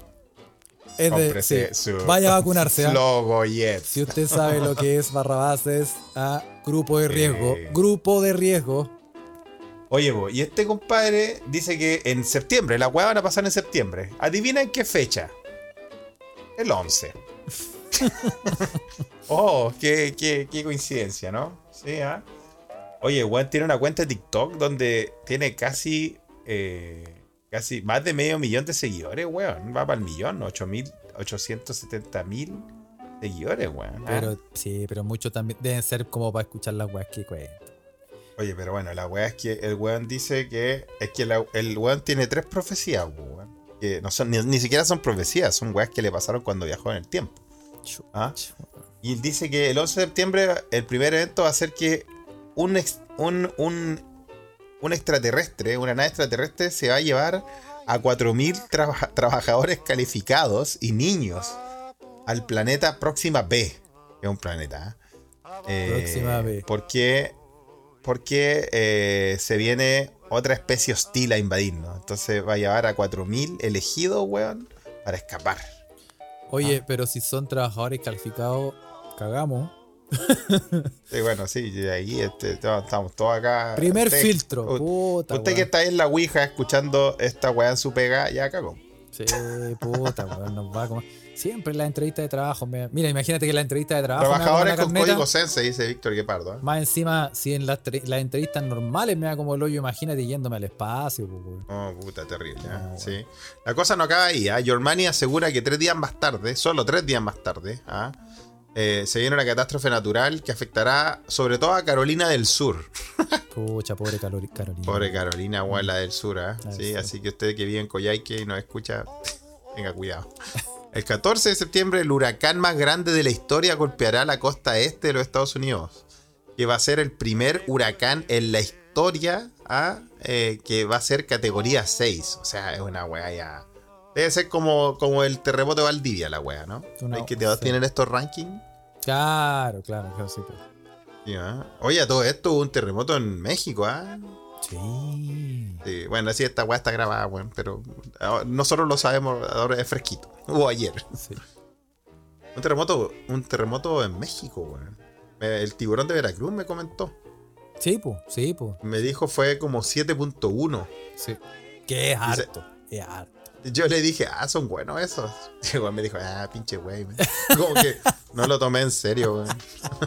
Es de, Cómprese sí. su- Vaya a vacunarse. ¿ah? Logo. Si usted sabe lo que es barrabases, a grupo de riesgo. Grupo de riesgo. Oye, bo, y este compadre dice que en septiembre, las weas van a pasar en septiembre. Adivina en qué fecha. El 11. oh, qué, qué- qué coincidencia, ¿no? Sí, ¿ah? Oye, weón tiene una cuenta de TikTok donde tiene casi, eh, casi más de medio millón de seguidores, weón. Va para el millón, 870 mil seguidores, weón. ¿ah? Pero sí, pero muchos también deben ser como para escuchar las weas que cuentan. Oye, pero bueno, la weá es que el weón dice que es que la- el weón tiene tres profecías, weón. Que no son, ni, ni siquiera son profecías, son weas que le pasaron cuando viajó en el tiempo. ¿ah? Y dice que el 11 de septiembre, el primer evento va a ser que un, ex- un, un, un extraterrestre, una nave extraterrestre, se va a llevar a 4.000 trabaja- trabajadores calificados y niños al planeta Próxima B, que es un planeta. ¿ah? Eh, Próxima B. Porque, porque eh, se viene otra especie hostil a invadirnos. Entonces va a llevar a 4.000 elegidos, weón, para escapar. Oye, pero si son trabajadores calificados, cagamos. Sí, bueno, sí, ahí este, estamos todos acá. Primer Usted- filtro. Puta, Usted que está ahí en la Ouija escuchando esta weá en su pega, ya cagó. Sí, puta, weón, nos va a comer. Siempre en la entrevista de trabajo. me- Mira, imagínate que en la entrevista de trabajo. Trabajadores con carneta, código Sense, dice Víctor Guepardo. ¿eh? Más encima, si en las, tre- las entrevistas normales me da como el hoyo, imagínate yéndome al espacio, weón. Oh, puta, terrible. ¿eh? No, Sí. La cosa no acaba ahí. ¿ah? Yormani asegura que tres días más tarde, solo tres días más tarde, ¿ah? Eh, se viene una catástrofe natural que afectará sobre todo a Carolina del Sur. Pucha, pobre Carolina. Pobre Carolina, weón, la del Sur. ¿ah? Del Sí, así que usted que vive en Coyhaique y nos escucha, tenga cuidado. El 14 de septiembre, el huracán más grande de la historia golpeará la costa este de los Estados Unidos. Que va a ser el primer huracán en la historia ¿ah? Eh, que va a ser categoría 6. O sea, es una weá ya. Debe ser como, como el terremoto de Valdivia, la weá, ¿no? Una- ¿Ves que sí. tienen estos rankings? Claro, claro, claro, sí. pues. Sí, ¿ah? Oye, a todo esto hubo un terremoto en México, ¿ah? Sí. Sí, bueno, así esta weá está grabada, weón, pero ahora- nosotros lo sabemos, ahora es fresquito. Hubo ayer. sí. Un terremoto, un terremoto en México, weón. El tiburón de Veracruz me comentó. Sí, pues, sí, pues. Me dijo fue como 7.1. Sí. Que es harto. Es harto. Yo le dije, ah, son buenos esos. Y el me dijo, ah, pinche güey. man". Como que no lo tomé en serio, weón.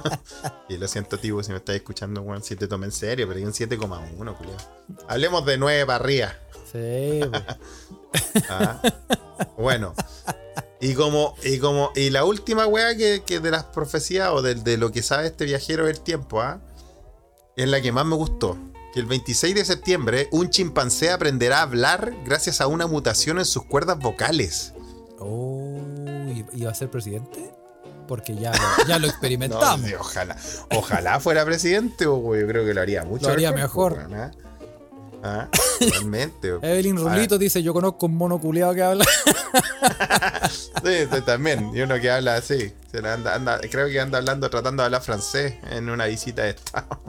y lo siento, tío, si me estás escuchando, weón, si te tomé en serio, pero hay un 7,1, culiao. Hablemos de 9 para arriba. Sí. Ah, bueno. Y como, y como, y la última weá que, que de las profecías o de, de lo que sabe este viajero del tiempo, ¿ah? Es la que más me gustó. Que el 26 de septiembre un chimpancé aprenderá a hablar gracias a una mutación en sus cuerdas vocales. Oh, ¿y- ¿y va a ser presidente? porque ya, lo- ya lo experimentamos. sí, ojalá, ojalá fuera presidente, o yo creo que lo haría mucho Lo haría mejor. pues, weón, ¿ah? Ah, Realmente. Evelyn Ahora, Rulito dice, yo conozco un mono culiado que habla. Sí, sí, también. Y uno que habla así. Se la anda, anda- creo que anda hablando, tratando de hablar francés en una visita de Estado.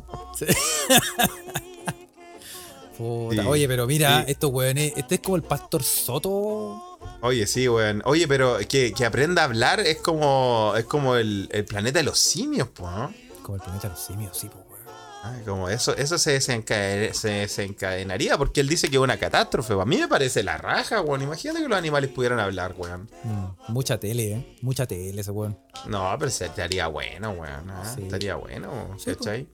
Puta, Sí, Oye, pero mira, sí. estos weones, este es como el pastor Soto. Oye, sí, weón. Oye, pero que, que aprenda a hablar es como, es como el, el planeta de los simios, pues, ¿no? Como el planeta de los simios, sí, pues, weón. Ay, como eso, eso se, desencaden- se desencadenaría porque él dice que es una catástrofe. A mí me parece la raja, weón. Imagínate que los animales pudieran hablar, weón. Mm, mucha tele, ¿eh? Mucha tele ese weón. No, pero se estaría bueno, weón. ¿ah? Sí. Estaría bueno, Sí, ¿cachai?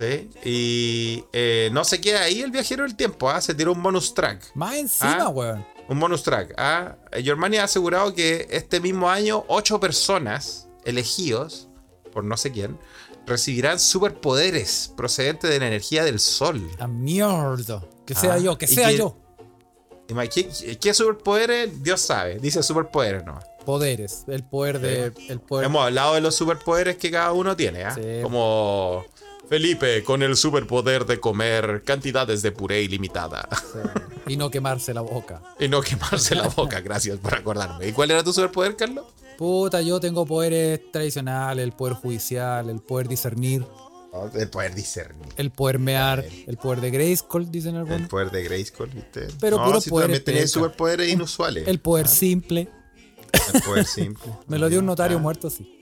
Sí. Y eh, no se queda ahí el viajero del tiempo, ¿ah? Se tiró un bonus track. Más encima, Ah. weón. Un bonus track. ¿ah? Germania ha asegurado que este mismo año, ocho personas elegidos, por no sé quién, recibirán superpoderes procedentes de la energía del sol. A mierda. Que sea Ah, yo, que sea que- yo. ¿Qué, qué superpoderes? Dios sabe. Dice superpoderes, ¿no? Poderes. El poder de. El poder. Hemos hablado de los superpoderes que cada uno tiene, ¿ah? Sí. Como Felipe con el superpoder de comer cantidades de puré ilimitada Y no quemarse la boca. y no quemarse la boca. Gracias por acordarme. ¿Y cuál era tu superpoder, Carlos? Puta, yo tengo poderes tradicionales, el poder judicial, el poder discernir, El poder discernir. el poder mear, el poder de Grayskull, dicen El algunos. poder de Grayskull, ¿viste? Pero no, puro si poder también penca. superpoderes inusuales. El poder simple. El poder simple. Me lo dio un notario Ah. muerto, sí.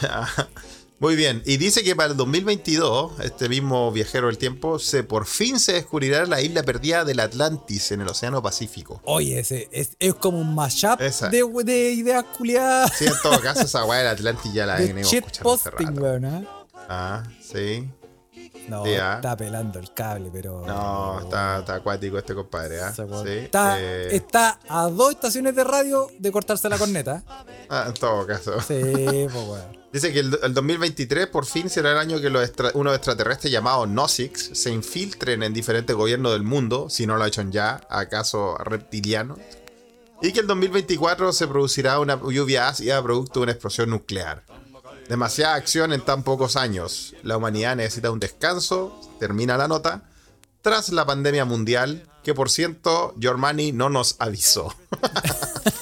Muy bien, y dice que para el 2022, este mismo viajero del tiempo, se por fin se descubrirá la isla perdida del Atlantis en el Océano Pacífico. Oye, ese es, es como un mashup de, de ideas culiadas. Sí, en todo caso, esa weá del Atlantis ya la shit escuchando hace posting, rato. weón, ¿ah? Ah, sí. No, ah. está pelando el cable, pero. No, está, está acuático este compadre, ¿ah? Weón Sí. está, eh, está a dos estaciones de radio de cortarse la corneta. ah, en todo caso. Sí, pues weón. Dice que el, el 2023 por fin será el año que los extra- unos extraterrestres Nosix se infiltren en diferentes gobiernos del mundo, si no lo han hecho ya, acaso reptilianos. Y que el 2024 se producirá una lluvia ácida producto de una explosión nuclear. Demasiada acción en tan pocos años. La humanidad necesita un descanso, termina la nota, tras la pandemia mundial, que por cierto, Germany no nos avisó.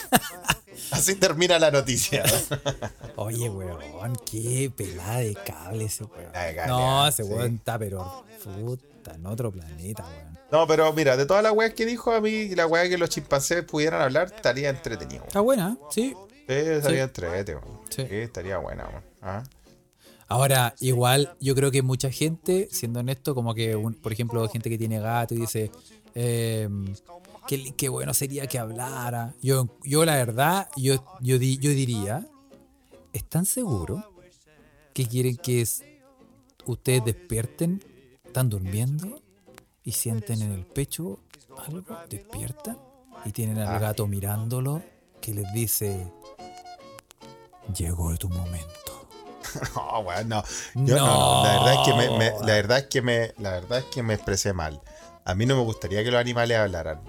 Así termina la noticia. Oye, weón, qué pelada de cable ese weón. No, ah, ese sí. weón está, pero puta, en otro planeta, weón. No, pero mira, de todas las weas que dijo a mí, la wea que los chimpancés pudieran hablar, estaría entretenido. Está buena, sí. Sí, estaría entretenido. Sí. Sí. estaría buena. weón. Ah. Ahora, igual, yo creo que mucha gente, siendo honesto, como que, un- por ejemplo, gente que tiene gato y dice, eh, qué, qué bueno sería que hablara. Yo, yo la verdad, yo, yo, di- yo diría, ¿están seguros que quieren que es- ustedes despierten, están durmiendo y sienten en el pecho algo, despiertan y tienen al Ah. gato mirándolo que les dice, llegó tu momento. No, weón, no. Yo no, no, La verdad es que me, me- la verdad es que me, la verdad es que me expresé mal. A mí no me gustaría que los animales hablaran.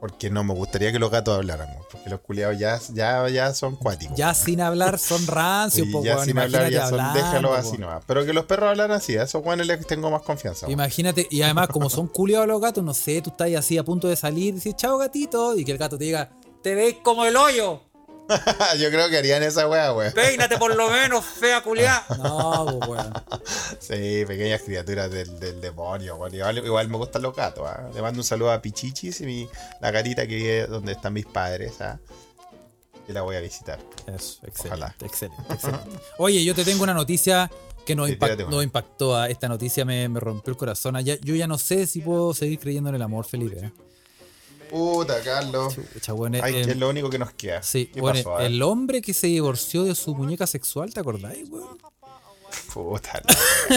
Porque no me gustaría que los gatos hablaran. Porque los culiados ya, ya, ya son cuáticos. Ya sin hablar son rancios, Y po, ya sin hablar ya son, hablando, déjalo po. así nomás. Pero que los perros hablan así, a esos weones les tengo más confianza. Imagínate, y además, como son culiados los gatos, no sé, tú estás ahí así a punto de salir y dices, chao gatito, y que el gato te diga, te veis como el hoyo, Yo creo que harían esa wea, weón. peínate por lo menos, fea culiada. No, po, weón. Sí, pequeñas criaturas del, del demonio. weón. Igual, igual me gustan los gatos. ¿ah? Le mando un saludo a Pichichis y mi- la gatita que vive donde están mis padres. ¿ah? Y la voy a visitar. Eso, excelente, Ojalá. excelente, excelente. Oye, yo te tengo una noticia que nos, Sí, impact- tírate una. nos impactó. ah, Esta noticia me, me rompió el corazón. Ah, ya- yo ya no sé si puedo seguir creyendo en el amor, Felipe. ¿eh? Puta, Carlos. Chucha, eh, Ay, eh, es lo único que nos queda. Sí, ¿Qué bueno, pasó? el hombre que se divorció de su muñeca sexual, ¿te acordáis, weón? Puta.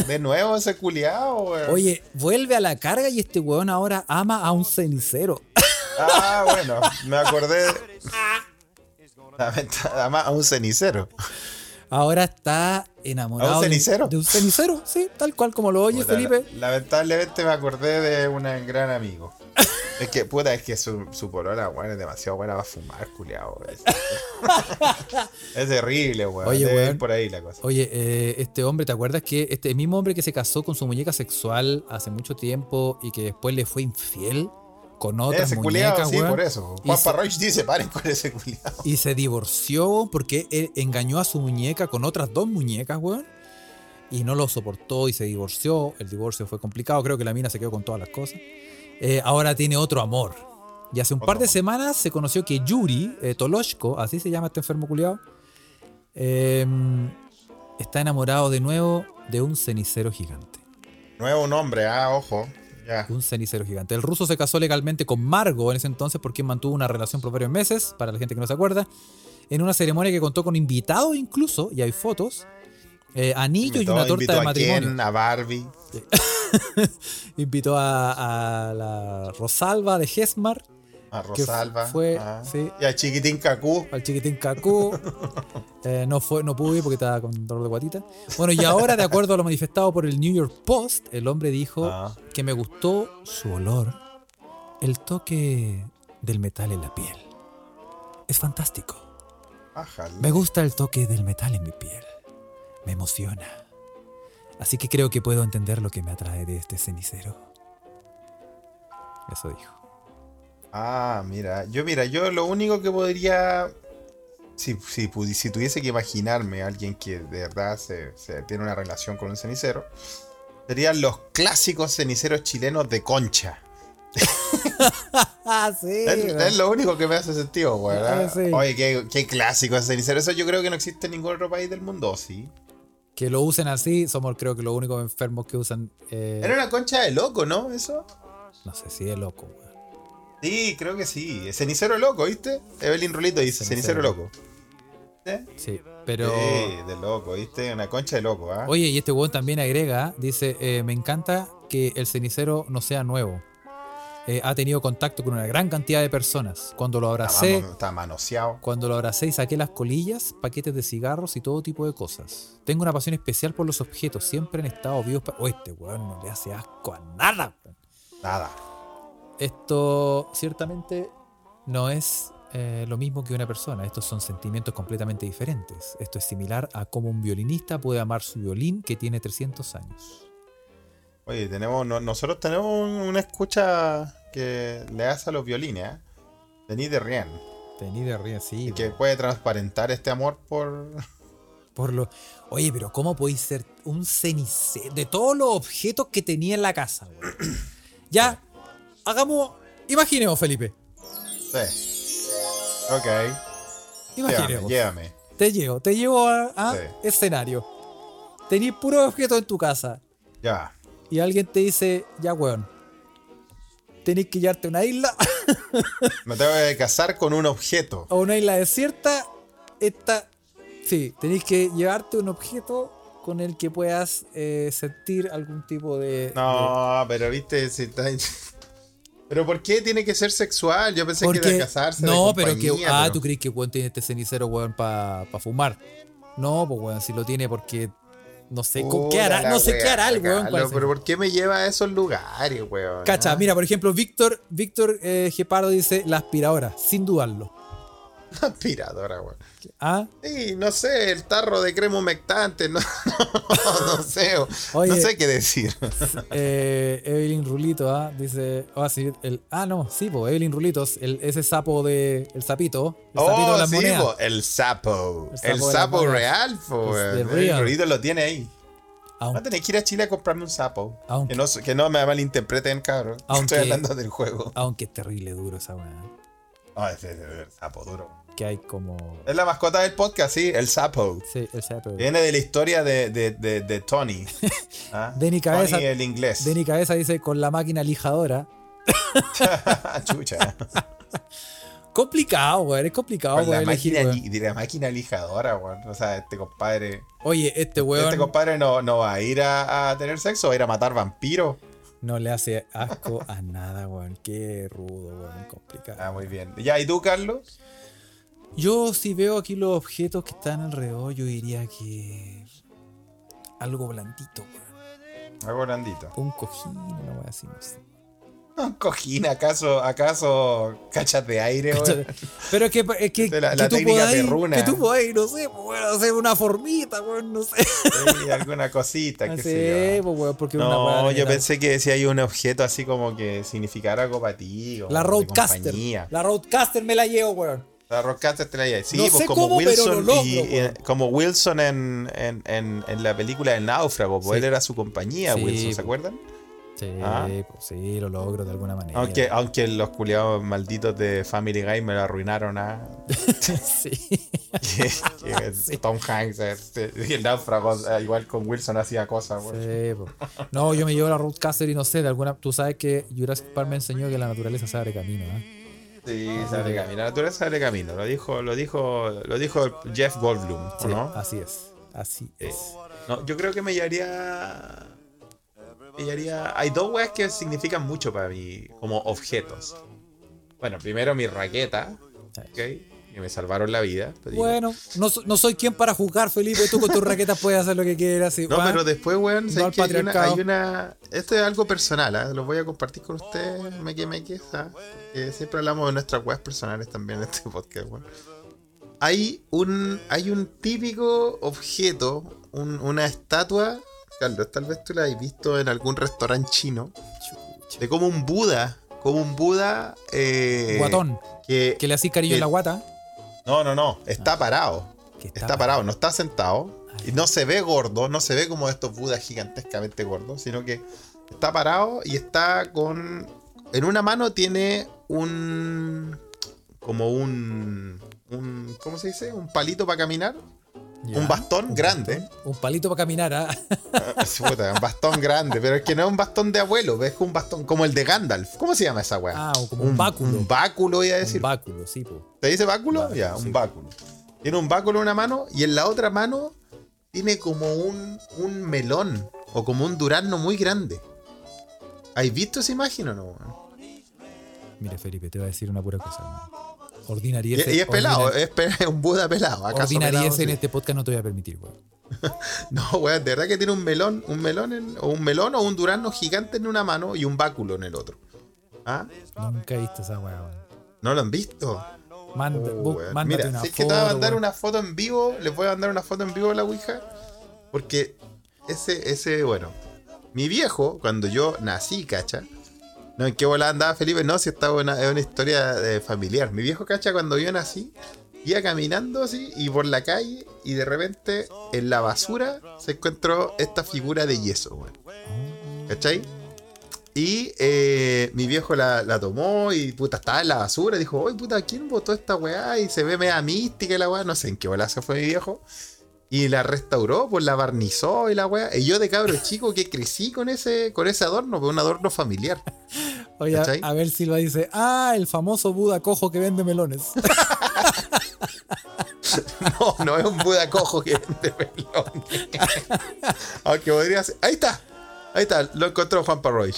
De nuevo ese culiao, weón. Oye, vuelve a la carga y este weón ahora ama a un cenicero. Ah, bueno, me acordé. Además, a un cenicero. Ahora está enamorado. ¿A un de- cenicero? De un cenicero, sí, tal cual como lo oye Puta, Felipe. la- lamentablemente me acordé de un gran amigo. Es que, puta, es que su, su polola, weón, es demasiado buena para fumar, culiao. Es, terrible, weón. Oye, Debe ir weón. por ahí la cosa. Oye, eh, este hombre, ¿te acuerdas que este mismo hombre que se casó con su muñeca sexual hace mucho tiempo y que después le fue infiel con otras ese culiao, muñecas, sí, weón? por eso. Juan Parroich dice, paren con ese culiao. Y se divorció porque él engañó a su muñeca con otras dos muñecas, weón. Y no lo soportó y se divorció. El divorcio fue complicado. Creo que la mina se quedó con todas las cosas. Eh, ahora tiene otro amor. Y hace un Otro par de amor. semanas se conoció que Yuri eh, Toloshko, así se llama este enfermo culiado, está enamorado de nuevo de un cenicero gigante. Nuevo nombre, ah, ojo. Ya. Un cenicero gigante. El ruso se casó legalmente con Margo en ese entonces porque mantuvo una relación por varios meses, para la gente que no se acuerda, en una ceremonia que contó con invitados incluso, y hay fotos, eh, anillo y Invitó- una torta de a matrimonio. Ken, a Barbie. Invitó a, a la Rosalba de Gesmar, A Rosalba. fue, ah. sí, Y a Chiquitín Cacú. al chiquitín Cacú. Eh, no, fue, no pude porque estaba con dolor de guatita. Bueno, y ahora, de acuerdo a lo manifestado por el New York Post, el hombre dijo Ah. que me gustó su olor, el toque del metal en la piel. Es fantástico. Me gusta el toque del metal en mi piel. Me emociona. Así que creo que puedo entender lo que me atrae de este cenicero. Eso dijo. Ah, mira. Yo, mira, yo lo único que podría. Si, si, tuviese que imaginarme a alguien que de verdad se, se tiene una relación con un cenicero, serían los clásicos ceniceros chilenos de concha. Ah, sí. Es, es lo único que me hace sentido. ¿verdad? Ah, sí. Oye, qué, qué clásico ese cenicero. Eso yo creo que no existe en ningún otro país del mundo, ¿sí? Que lo usen así, somos creo que los únicos enfermos que usan. eh, Era una concha de loco, ¿no? Eso. No sé si es loco, weón. Sí, creo que sí. Cenicero loco, ¿viste? Evelyn Rulito dice, cenicero, Cenicero. loco. ¿Eh? Sí, pero. Sí, de loco, ¿viste? Una concha de loco, ¿ah? Oye, y este weón también agrega, dice, eh, me encanta que el cenicero no sea nuevo. Eh, ha tenido contacto con una gran cantidad de personas. Cuando lo abracé, está manoseado. cuando lo abracé y saqué las colillas, paquetes de cigarros y todo tipo de cosas. Tengo una pasión especial por los objetos, siempre han estado vivos. para- Oh, este weón no le hace asco a nada. weón. Nada. Esto ciertamente no es eh, lo mismo que una persona. Estos son sentimientos completamente diferentes. Esto es similar a cómo un violinista puede amar su violín que tiene 300 años. Oye, tenemos, no- nosotros tenemos un- una escucha que le hace a los violines, ¿eh? Denis de Rien. Tení de río, sí. que po. puede transparentar este amor por. Por lo... Oye, pero ¿cómo podéis ser un cenicero? De todos los objetos que tenía en la casa, weón. Ya, hagamos... Imaginemos, Felipe. Sí. Ok. Llévame, Imaginemos. llévame. Te llevo, te llevo a, a Sí. escenario. Tenís puros objetos en tu casa. Ya. Y alguien te dice, ya weón, tenés que llevarte a una isla, Me tengo que casar con un objeto. a una isla desierta, esta, sí, tenés que llevarte un objeto con el que puedas eh, sentir algún tipo de... de- No, pero viste, si está- Pero ¿por qué tiene que ser sexual? Yo pensé que era casarse. no, de pero que, ah, pero- tú crees que weón tiene este cenicero, weón, para fumar. No, pues weón, si lo tiene porque, no sé, ¿qué hará? No sé qué hará el weón. Pero ¿por qué me lleva a esos lugares, weón? Cacha, ah? mira, por ejemplo, Víctor, Víctor eh, Gepardo dice la aspiradora, sin dudarlo. Aspiradora, weón. Ah, Sí, no sé, el tarro de crema humectante, no, no, no sé, o- Oye. no sé qué decir. Eh, Evelyn Rulito, ¿ah? dice. ah, sí, el, ah, no, sí, po, Evelyn Rulitos, el, ese sapo de. El sapito. El sapito de Oh, las sí, monedas. po, el sapo. El El sapo las monedas. real, po. El Rorito lo tiene ahí. Aunque- Va a tener que ir a Chile a comprarme un sapo. Aunque- Que, no, que no me malinterpreten, cabrón. Aunque- Estoy hablando del juego. aunque es terrible duro esa weá. No, ese es el sapo duro. Que hay como. Es la mascota del podcast, sí, el sapo. Sí, el sapo. Viene de la historia de, de, de, de Tony. ¿Ah? Denny Cabeza- Tony el inglés. Denny Cabeza dice con la máquina lijadora. Chucha. Complicado, weón. Es complicado, la weón, elegir, máquina, li- la máquina lijadora, weón. O sea, este compadre. Oye, este weón Este compadre no, no va a ir a, a tener sexo, va a ir a matar vampiros. no le hace asco a nada, weón. Qué rudo, weón. Complicado. Ah, muy bien. Ya, ¿y tú, Carlos? Yo si veo aquí los objetos que están alrededor, yo diría que algo blandito, weón. Algo grandito. Un cojín, una así, no sé. Un cojín, ¿acaso, acaso cachas de aire, weón? Pero es que, que, es la- que la tú podáis-. Que tú podáis, no sé, pues, weón, hacer una formita, weón, no sé. Sí, alguna cosita, Así, sé yo. pues, weón, porque una No, weá de yo pensé que si hay un objeto así como que significara algo para ti. La Roadcaster. La Roadcaster me la llevo, weón. La Roadcaster te la. Sí, No pues como cómo, Wilson, logro, y- como Wilson en, en, en, en la película El Náufrago, pues Sí. él era su compañía, Sí, Wilson, ¿se pues. acuerdan? Sí, Ah. pues sí, lo logro de alguna manera. Aunque, aunque los culiados malditos de Family Guy me lo arruinaron a sí. que, que Tom Hanks y el náufrago, eh, igual con Wilson hacía cosas. Sí, po. No, yo me llevo la Roadcaster y no sé, de alguna. Tú sabes que Jurassic Park me enseñó que la naturaleza se abre camino, ¿eh? Sí, sale camino. La naturaleza sale camino. Lo dijo, lo dijo, lo dijo Jeff Goldblum, ¿o Sí, ¿no? Así es. Así Sí. es. No, yo creo que me llevaría. Me llevaría. Hay dos weas que significan mucho para mí como objetos. Bueno, primero mi raqueta, ¿ok? Que me salvaron la vida. Bueno, no, no soy quien para juzgar, Felipe. Tú con tus raquetas puedes hacer lo que quieras. No, pero después, weón, No ¿sabes al que hay, una, patriarcado. hay una- Esto es algo personal, ¿ah? Lo voy a compartir con ustedes, me que me que, ¿ah? Siempre hablamos de nuestras weas personales también en este podcast, weón. Hay un, hay un típico objeto, un- una estatua, Carlos, tal vez tú la hayas visto en algún restaurante chino, de como un Buda, como un Buda... eh, Guatón, Que, que le hacía cariño que- en la guata. No, no, no, está parado. Que Está, parado, no está sentado. Ah, Y no se ve gordo, no se ve como estos budas gigantescamente gordos, sino que está parado y está con. En una mano tiene un. Como un. un ¿Cómo se dice? Un palito para caminar. Ya, un bastón grande. bastón, un palito para caminar, ¿ah? Ah, un bastón grande, pero es que no es un bastón de abuelo, ves un bastón como el de Gandalf. ¿Cómo se llama esa weá? Ah, como un báculo. Un báculo, iba a Un decir. báculo, sí, po. ¿Te dice báculo? Báculo, ya, sí. un báculo. Tiene un báculo en una mano y en la otra mano tiene como un, un melón o como un durazno muy grande. ¿Has visto esa imagen o no? Mira, Felipe, te voy a decir una pura cosa. hermano. Ordinaria Y, y es pelado, es, pe- un Buda pelado. ¿Acaso Ordinariez pelado? en este podcast no te voy a permitir, weón. No, weón, de verdad que tiene un melón, un melón en- o un melón o un durazno gigante en una mano y un báculo en el otro. ¿Ah? Nunca he visto esa weá, weón. ¿No lo han visto? Manda, Oh, Mira, una si es que te voy a mandar weón. una foto en vivo, les voy a mandar una foto en vivo a la Ouija. Porque ese, ese, bueno, mi viejo, cuando yo nací, cacha. No, ¿en qué bola andaba Felipe? No, si estaba una, es una historia eh, familiar. Mi viejo, cacha, cuando yo nací, iba caminando así y por la calle y de repente en la basura se encontró esta figura de yeso, weón. ¿Cachai? Y eh, mi viejo la, la tomó y puta, estaba en la basura. Dijo, oye puta, ¿quién botó esta weá? Y se ve media mística la weá. No sé en qué bola se fue mi viejo. Y la restauró, pues la barnizó y la weá. Y yo de cabro chico que crecí con ese, con ese adorno, pues un adorno familiar. Oye, a- ¿cachai? a ver Silva dice, ah, el famoso Buda cojo que vende melones. No, no es un Buda cojo que vende melón. Aunque podría ser. Ahí está. Ahí está, lo encontró Juan Parroy.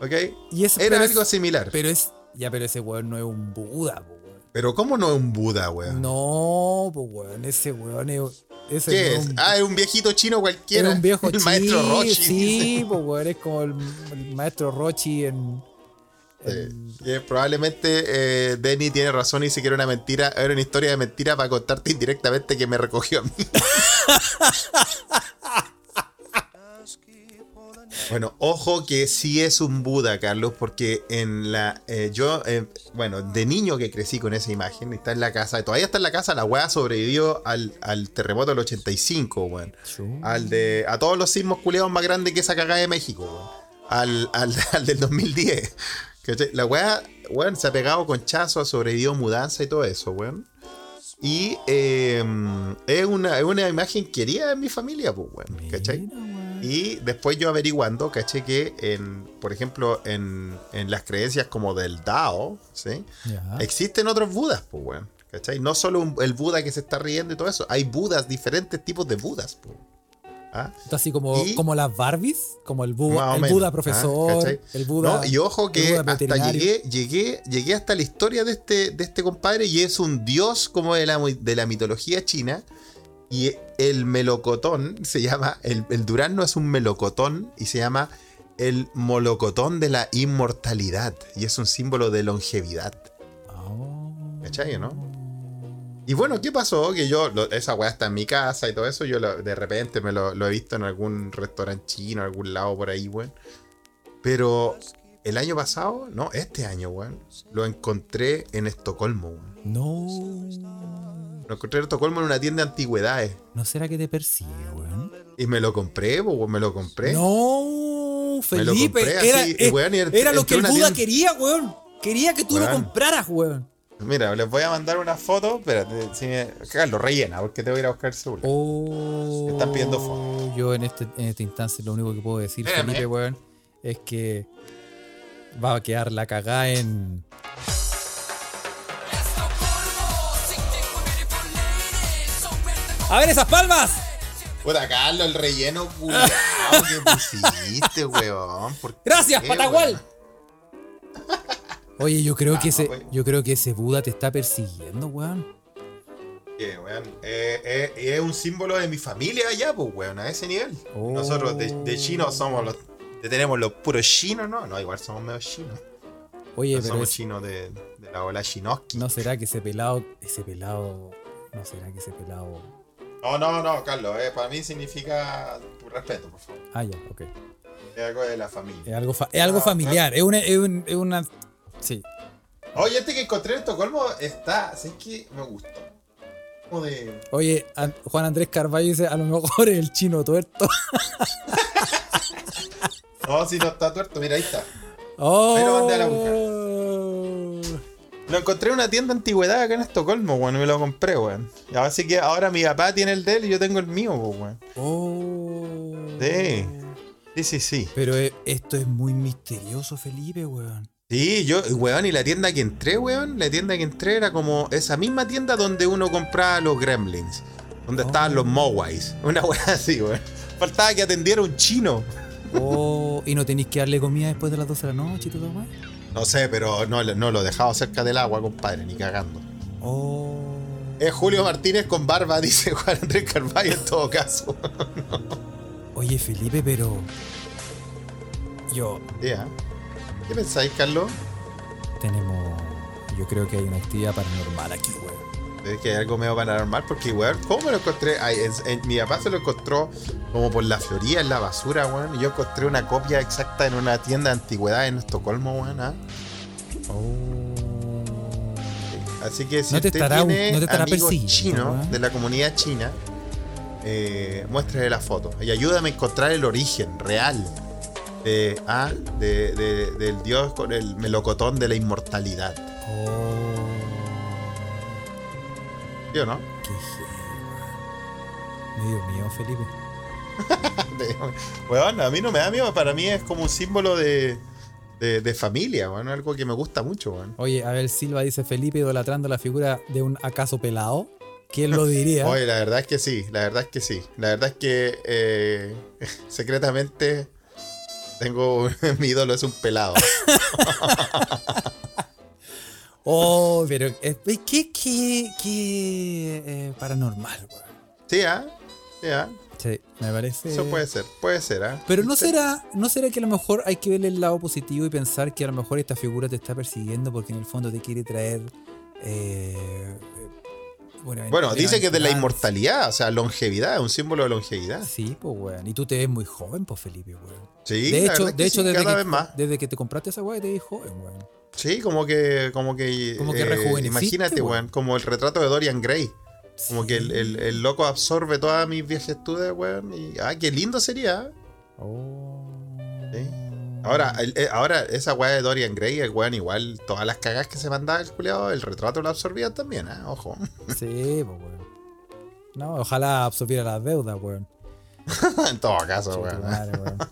¿Ok? Y ese- Era es- algo similar. Pero es, ya, pero ese weón no es un Buda, weón. Pero ¿cómo no es un Buda, weón? No, pues weón, ese weón es. Ese ¿Qué es? un- Ah, es un viejito chino cualquiera. Era un viejo El maestro chi- Rochi. Sí, pues weón, es como el, el maestro Rochi en. Eh, probablemente eh, Denny tiene razón y si quiere una mentira, era una historia de mentira para contarte indirectamente que me recogió a mí. bueno, ojo que sí es un Buda, Carlos, porque en la eh, yo, eh, bueno, de niño que crecí con esa imagen, está en la casa, todavía está en la casa, la weá sobrevivió al, al terremoto del 85, weón. Al de. A todos los sismos culiados más grandes que esa cagada de México, weón. Al, al, al del 2010. ¿Cachai? La weá, weón, se ha pegado con chazo, ha sobrevivido mudanza y todo eso, weón. Y eh, es, una, es una imagen querida en mi familia, pues, weón. ¿Cachai? Mira. Y después yo averiguando, caché que, en, por ejemplo, en, en las creencias como del Dao, ¿sí? Existen otros budas, pues, weón. ¿Cachai? No solo un- el Buda que se está riendo y todo eso. Hay budas, diferentes tipos de budas, pues. ¿Ah? Así como, Y- como las Barbies, como el, Bu- Más o el menos, Buda ¿ah? profesor, el Buda. No, y ojo que Buda hasta llegué, llegué, llegué hasta la historia de este, de este compadre y es un dios como de la, de la mitología china. Y el melocotón se llama, el, el durazno es un melocotón y se llama el molocotón de la inmortalidad. Y es un símbolo de longevidad. Oh. ¿Cachai, no? Y bueno, ¿qué pasó? Que yo, lo- esa weá está en mi casa y todo eso, yo lo- de repente me lo, lo he visto en algún restaurante chino, algún lado por ahí, weón. Pero el año pasado, no, este año, weón, lo encontré en Estocolmo, weón. No. Lo encontré en Estocolmo en una tienda de antigüedades. ¿No será que te persigue, weón? Y me lo compré, weón, me lo compré. No, Me lo Felipe. compré era así, eh, weón, y era lo que el Buda tienda- quería, weón. Quería que tú lo compraras, weón. Mira, les voy a mandar una foto. Espérate, si me... Carlos, rellena, porque te voy a ir a buscar el celular. Oh, Me están pidiendo fotos. Yo en este, en esta instancia lo único que puedo decir, Espérame. Felipe, weón, es que va a quedar la cagada en. ¡A ver esas palmas! Puta, Carlos, el relleno culiao que pusiste, weón. ¿Por qué, ¡Gracias, weón? Patagual! Oye, yo creo que Ah, ese, pues. yo creo que ese Buda te está persiguiendo, weón. ¿Qué, weón? Eh, eh, es un símbolo de mi familia allá, pues, weón, a ese nivel. Oh. Nosotros de, de chinos somos los. tenemos los puros chinos, ¿no? No, igual somos medio chinos. Oye, No pero somos es- chinos de, de la ola chinoski. ¿no será que ese pelado, ese pelado, no será que ese pelado... No, no, no, Carlos, eh, para mí significa tu respeto, por favor. Ah, ya, ok. Es algo de la familia. Es algo, fa- es algo Ah, familiar, es una, es un- es una... Sí. Oye, este que encontré en Estocolmo está. ¿Sabes qué? Me gustó. Como de. Oye, An- Juan Andrés Carvalho dice, a lo mejor es el chino tuerto. No, si no está tuerto, mira, ahí está. Oh. Ahí lo mandé a la Lo encontré en una tienda de antigüedad acá en Estocolmo, weón. y Me lo compré, weón. Y ahora sí que ahora mi papá tiene el de él y yo tengo el mío, weón. Oh. Sí. Sí, sí, sí. Pero eh, esto es muy misterioso, Felipe, weón. Sí, yo, weón, y la tienda que entré, weón, la tienda que entré era como esa misma tienda donde uno compraba los gremlins. Donde Oh. estaban los Mogwais. Una weá así, weón. Faltaba que atendiera un chino. Oh, y no tenéis que darle comida después de las 12 de la noche y todo, weón. No sé, pero no, no lo dejaba cerca del agua, compadre, ni cagando. Oh. Es Julio Martínez con barba, dice Juan Andrés Carvalho en todo caso. Oye, Felipe, pero. Yo. Ya. ¿Qué pensáis, Carlos? Tenemos. Yo creo que hay una actividad paranormal aquí, weón. Es que hay algo medio paranormal porque, weón, ¿cómo me lo encontré? Ay, en- en- mi papá se lo encontró como por la Florida, en la basura, weón. Y yo encontré una copia exacta en una tienda de antigüedad en Estocolmo, weón. ¿ah? Oh. Así que si ¿No te usted estará- tiene no te estará amigos chinos de la comunidad china, eh, muéstrele la foto y ayúdame a encontrar el origen real de, ah, de- de- del dios con el melocotón de la inmortalidad. Oh. ¿Sí o no? Qué. Me dio miedo, Felipe. Weón, a mí no me da miedo, para mí es como un símbolo de, de, de familia, weón, algo que me gusta mucho, weón. Oye, Abel Silva dice Felipe idolatrando la figura de un acaso pelado. ¿Quién lo diría? Oye, la verdad es que sí, la verdad es que sí. La verdad es que eh, secretamente tengo mi ídolo es un pelado. Oh, pero eh, qué, qué, qué eh, paranormal, weón. Sí, ¿ah? Sí, ¿ah? Sí, me parece. Eso puede ser, puede ser, ¿ah? Pero no será, no será que a lo mejor hay que verle el lado positivo y pensar que a lo mejor esta figura te está persiguiendo porque en el fondo te quiere traer. Eh, bueno, Bueno, dice que es de la inmortalidad, o sea, longevidad, es un símbolo de longevidad. Sí, pues, weón. Y tú te ves muy joven, pues, Felipe, weón. Sí, de hecho, de hecho sí, desde, cada que, vez más. desde que te compraste esa weá te ves joven, weón. Sí, como que, como que, Como que eh, imagínate, weón. como el retrato de Dorian Gray. Como que el, el- el loco absorbe todas mis viejestudes, weón. Y, ah, qué lindo sería. Oh. Sí. Ahora, el- eh, ahora esa weá de Dorian Gray, el weón, igual todas las cagas que se mandaba el culiado, el retrato lo absorbía también, ¿eh? Ojo. Sí, pues, weón. No, ojalá absorbiera las deudas, weón. en todo caso, weón. madre, weón.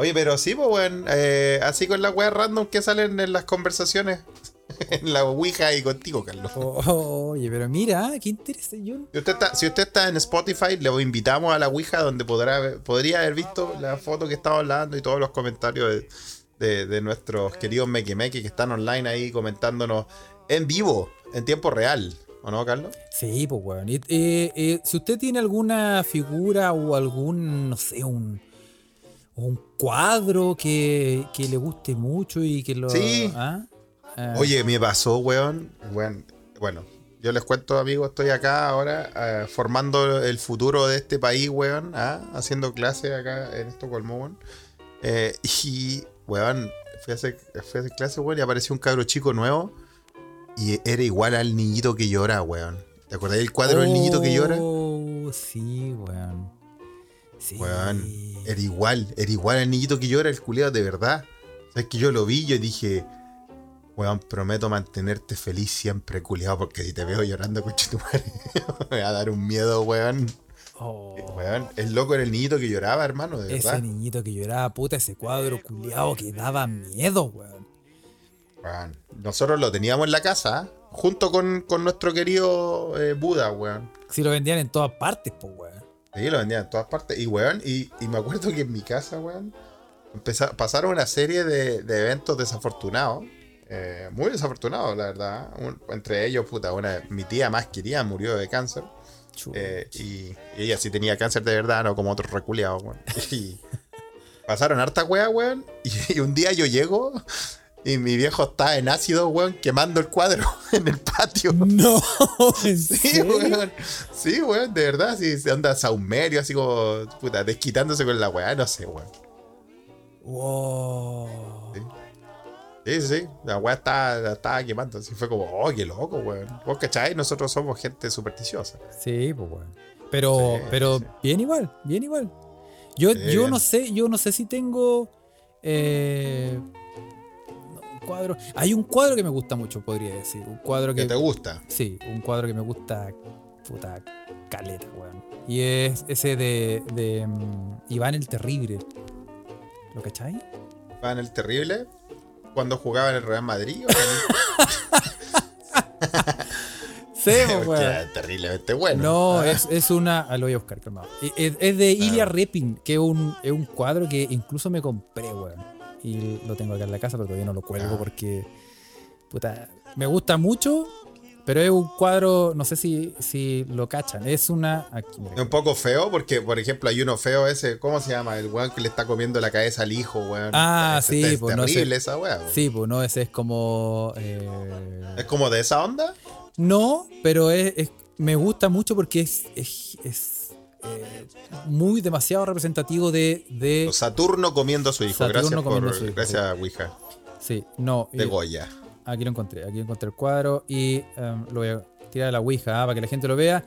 Oye, pero sí, pues, weón. eh, así con las weas random que salen en las conversaciones. en la Ouija y contigo, Carlos. Oh, oh, oye, pero mira, qué interesante. Yo Si usted, está, si usted está en Spotify, le invitamos a la Ouija donde podrá podría haber visto la foto que estaba hablando y todos los comentarios de, de- de nuestros queridos Mequemeque que están online ahí comentándonos en vivo, en tiempo real. ¿O no, Carlos? Sí, pues, weón. Eh, eh, si usted tiene alguna figura o algún, no sé, un, o un cuadro que, que le guste mucho y que lo. Sí. ¿ah? Ah, Oye, me pasó, weón. weón, Bueno, yo les cuento, amigos, estoy acá ahora eh, formando el futuro de este país, weón. ¿ah? Haciendo clases acá en Estocolmo, weón. Eh, y, weón, fui a, hacer, fui a hacer clases, weón, y apareció un cabro chico nuevo. Y era igual al niñito que llora, weón. ¿Te acordás del cuadro del niñito que llora? Oh, sí, weón. Sí. Weón, era igual, era igual al niñito que llora, el culiado de verdad. Sabes que yo lo vi y dije, weón, prometo mantenerte feliz siempre, culiado, porque si te veo llorando, coche tu madre, me va a dar un miedo, weón. Oh, Weón, el loco era el niñito que lloraba, hermano, de ese verdad. niñito que lloraba, puta, ese cuadro culiado que daba miedo, weón. Weón, Nosotros lo teníamos en la casa, ¿ah? junto con, con nuestro querido eh, Buda, weón. Si lo vendían en todas partes, pues, weón. Sí, lo vendían en todas partes. Y, weón, y, y me acuerdo que en mi casa, weón, empeza- pasaron una serie de, de eventos desafortunados. eh, muy desafortunados, la verdad. Un- entre ellos, puta, una, mi tía más querida murió de cáncer. Eh, y, y ella sí tenía cáncer de verdad, no como otros reculeados, weón. Y pasaron harta wea, weón. Y, y un día yo llego y mi viejo está en ácido, weón, quemando el cuadro en el patio. No, ¿en Sí, weón. Sí, weón, de verdad. Sí, se anda saumerio, así como, puta, desquitándose con la weá, no sé, weón. Wow. Sí. Sí, sí. La weá estaba, estaba quemando. Así fue como, oh, qué loco, weón. Vos cachai, nosotros somos gente supersticiosa. Sí, pues weón. Pero, Sí, pero sí. bien igual, bien igual. Yo, Sí, yo bien. no sé, yo no sé si tengo eh, un cuadro. Hay un cuadro que me gusta mucho, podría decir. Un cuadro ¿Qué que. te gusta? Sí, un cuadro que me gusta. Puta caleta, weón. Y es ese de, de mm, Iván el Terrible. ¿Lo cachai? ¿Van el terrible? Cuando jugaba en el Real Madrid? ¿o Sí, weón. terriblemente bueno. No, Ah, es, es una. Ah, lo voy a buscar, calmado. Es, es de Ilya Repin, que es un, es un cuadro que incluso me compré, weón. Y lo tengo acá en la casa, pero todavía no lo cuelgo Ah. porque. Puta. Me gusta mucho, pero es un cuadro. No sé si, si lo cachan. Es una. Aquí. Es un poco feo porque, por ejemplo, hay uno feo ese, ¿cómo se llama? El weón que le está comiendo la cabeza al hijo, weón. Ah, Ese- sí, Es pues, no terrible sé. esa weón. Sí, pues no, ese es como. eh, ¿Es como de esa onda? No, pero es, es- me gusta mucho porque es, es, es, eh, muy demasiado representativo de. de Saturno comiendo a su hijo. Saturno gracias por, a su hijo, gracias, Ouija. sí, no. De y- Goya. Aquí lo encontré, aquí encontré el cuadro y em, lo voy a tirar a la Ouija ah, para que la gente lo vea.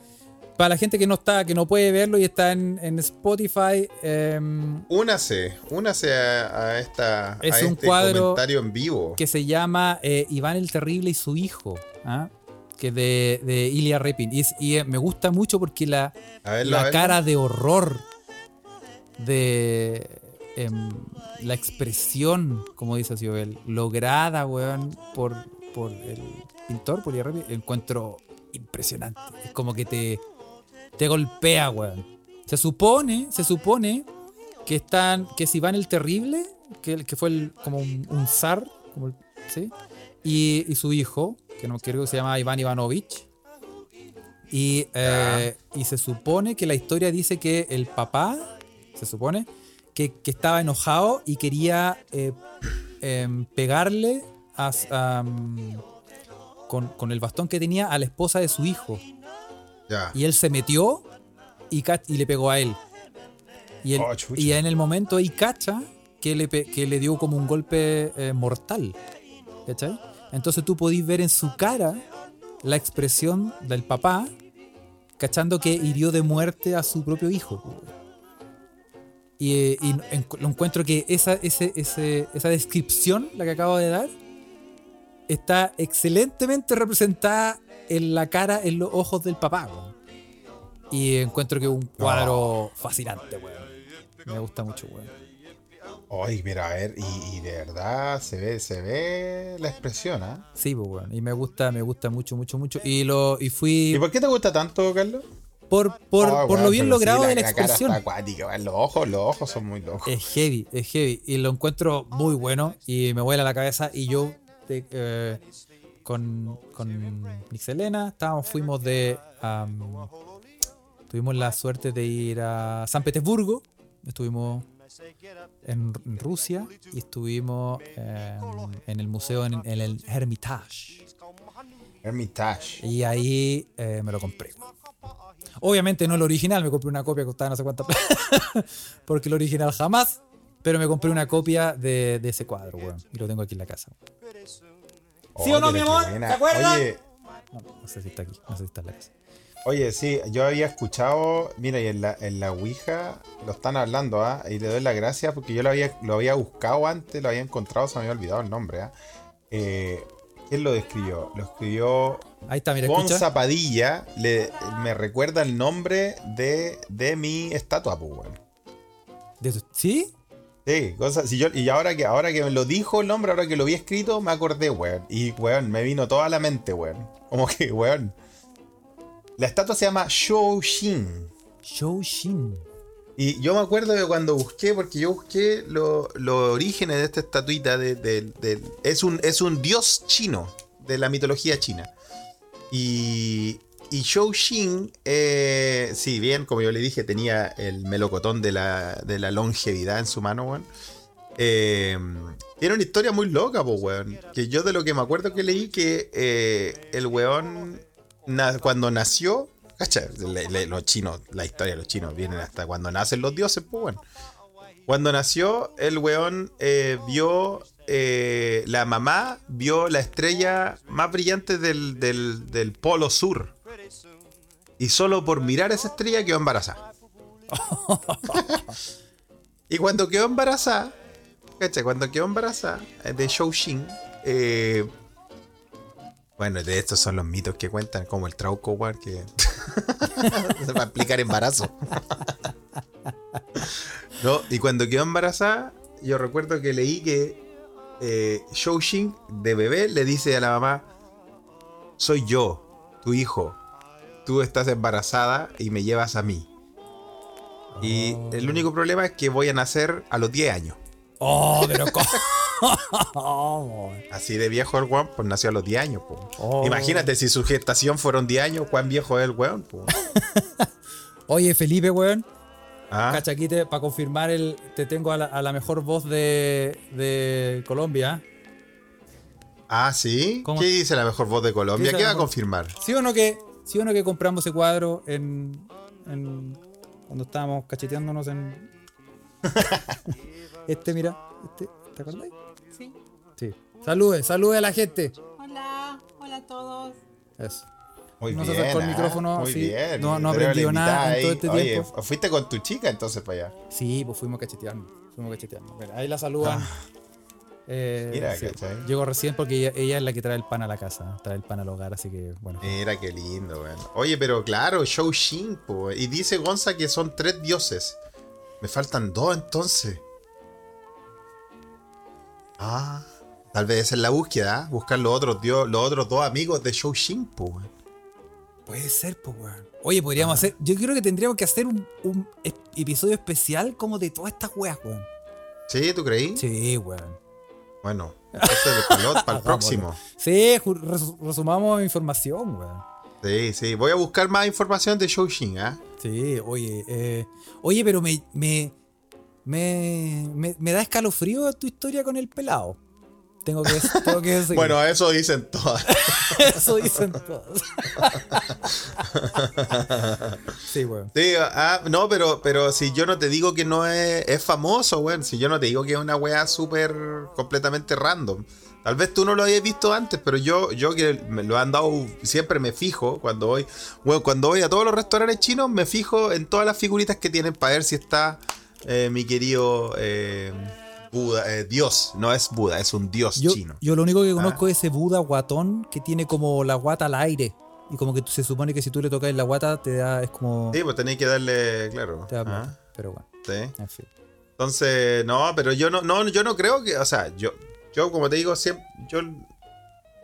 Para la gente que no está, que no puede verlo y está en, en Spotify, em, Únase, únase a, a esta, Es a un este cuadro comentario en vivo. que se llama eh, Iván el Terrible y su hijo, ¿ah? Que es de, de Ilya Repin. Y, es- y, eh, me gusta mucho porque la, verlo, la cara de horror de em, la expresión, como dice Ciobel, lograda, weón, por, por el pintor, por Ilya Repin, encuentro impresionante. Es como que te, te golpea, weón. Se supone, se supone que están, que es Iván el Terrible, que, que fue el- como un, un zar, como el- ¿sí? Y, y su hijo, que no creo que se llama Iván Ivanovich. Y, eh, y se supone que la historia dice que el papá, se supone, que, que estaba enojado y quería eh, em, pegarle a mm, con, con el bastón que tenía a la esposa de su hijo. Ya. Y él se metió y, le pegó a él. Y, él- Oh, y en el momento ahí cacha que le, que le dio como un golpe eh, mortal. ¿Cachai? Entonces tú podís ver en su cara la expresión del papá cachando que hirió de muerte a su propio hijo. Y, eh, y en- lo encuentro que esa, ese- ese- esa descripción, la que acabo de dar, está excelentemente representada en la cara, en los ojos del papá. Y encuentro que es un cuadro fascinante, weón. Me gusta mucho, weón. Ay, mira, a ver, y, y de verdad se ve, se ve la expresión, ¿ah? Sí, pues, weón. Y me gusta, me gusta mucho, mucho, mucho. Y lo y fui ¿Y por qué te gusta tanto, Carlos? por, por, Ah, por lo bien pero sí, logrado de la cara expresión. está acuática. Los ojos, los ojos son muy locos. Es heavy, es heavy. Y lo encuentro muy bueno y me vuela la cabeza. Y yo te- eh, con, con Nixelena estábamos, fuimos de. tuvimos la suerte de ir a San Petersburgo. Estuvimos en Rusia y estuvimos eh, en el museo en, en el Hermitage. Hermitage. Y ahí eh, me lo compré. Obviamente no el original, me compré una copia que costaba no sé cuánto Porque el original jamás. Pero me compré una copia de, de ese cuadro, weón. Y lo tengo aquí en la casa. ¿Sí o no, mi amor? ¿Te acuerdas? Oye, No, no sé si está aquí, no sé si está en la casa. Oye, sí, yo había escuchado, mira, y en la, en la Ouija lo están hablando, ¿ah? Y le doy las gracias porque yo lo había, lo había buscado antes, lo había encontrado, se me había olvidado el nombre, ¿ah? Eh, ¿Quién lo describió? Lo escribió Ahí está, mira, escucha. Gonza Padilla, le, me recuerda el nombre de, de mi estatua, pues, weón. De tu- ¿Sí? Sí, Gonza, si yo, y ahora que, ahora que me lo dijo el nombre, ahora que lo vi escrito, me acordé, weón. Y, weón, me vino toda la mente, weón. Como que, weón. La estatua se llama Shou-Shin. Shou-Shin. Y yo me acuerdo de cuando busqué, porque yo busqué lo- los orígenes de esta estatuita. De, de- de- es, un, es un dios chino, de la mitología china. Y, y Shou Xin, eh, sí, bien, como yo le dije, tenía el melocotón de la, de la longevidad en su mano, weón. Eh, tiene una historia muy loca, pues, weón. Que yo de lo que me acuerdo que leí que eh, el weón, cuando nació, cacha, los chinos, la historia de los chinos vienen hasta cuando nacen los dioses, pues, weón. Cuando nació, el weón eh, vio, eh, la mamá vio la estrella más brillante del, del, polo sur. Y solo por mirar esa estrella quedó embarazada. y cuando quedó embarazada, ¿cachai? Cuando quedó embarazada eh, de Shou-Shin, eh, bueno, de estos son los mitos que cuentan, como el trauco, weón, que se va a explicar embarazo. no, y cuando quedó embarazada, yo recuerdo que leí que eh, Shou-Shin de bebé le dice a la mamá, soy yo, tu hijo, tú estás embarazada y me llevas a mí. Y el único problema es que voy a nacer a los 10 años. Oh, pero Así de viejo el weón, pues nació a los 10 años. Oh. Imagínate si su gestación fueron 10 años, cuán viejo es el weón. Oye, Felipe, weón. Ah, Cacha, aquí te- para confirmar, el, te tengo a la, a la mejor voz de, de Colombia. ah, ¿sí? ¿Cómo? ¿Qué dice la mejor voz de Colombia? ¿Qué va a confirmar? ¿Sí o no que, sí o no que compramos ese cuadro en, en- cuando estábamos cacheteándonos en este, mira, este, ¿te acuerdas? Sí. Sí. Salude, salude a la gente. Hola, hola a todos. Eso. Muy No se bien. acercó el ah, micrófono, Muy sí. bien. No- no aprendió nada en todo este ahí. tiempo. Oye, fuiste con tu chica entonces para allá. Sí, pues fuimos cacheteando. Fuimos cacheteando. Mira, ahí la saludan. Eh, Ah. Mira, sí, ¿cachai? Llegó recién porque ella, ella es la que trae el pan a la casa, trae el pan al hogar, así que bueno. Mira qué lindo, weón. Oye, pero claro, Shou Shin, po. Y dice Gonza que son tres dioses. Me faltan dos entonces. Ah, tal vez esa es la búsqueda, ¿ah? buscar los otros, dio- los otros dos amigos de Shou Shin, po. weón. Puede ser, pues, weón. Oye, podríamos hacer. Yo creo que tendríamos que hacer un, un es- episodio especial como de todas estas weas, weón. ¿Sí? ¿Tú creí? Sí, weón. Bueno, entonces para el, para el próximo. Sí, resumamos información, weón. Sí, sí. Voy a buscar más información de Shou Shin, ¿ah? Sí, oye, eh, oye, pero me, me, me, me, me da escalofrío tu historia con el pelado. Tengo que, tengo que decir. Bueno, eso dicen todas. eso dicen todos. sí, weón. Sí, ah, no, pero, pero si yo no te digo que no es, es famoso, weón. Si yo no te digo que es una weá súper completamente random. Tal vez tú no lo hayas visto antes, pero yo, yo que me lo han dado, siempre me fijo cuando voy, bueno, cuando voy a todos los restaurantes chinos, me fijo en todas las figuritas que tienen para ver si está eh, mi querido eh, Buda, eh, Dios. No es Buda, es un Dios Yo, chino. yo lo único que conozco es ese Buda guatón que tiene como la guata al aire. Y como que se supone que si tú le tocas la guata te da, es como... Sí, pues tenéis que darle, claro. Te da ah, plata. Pero bueno, sí. en fin. Entonces, no, pero yo no, no, yo no creo que, o sea, yo, yo como te digo, siempre, yo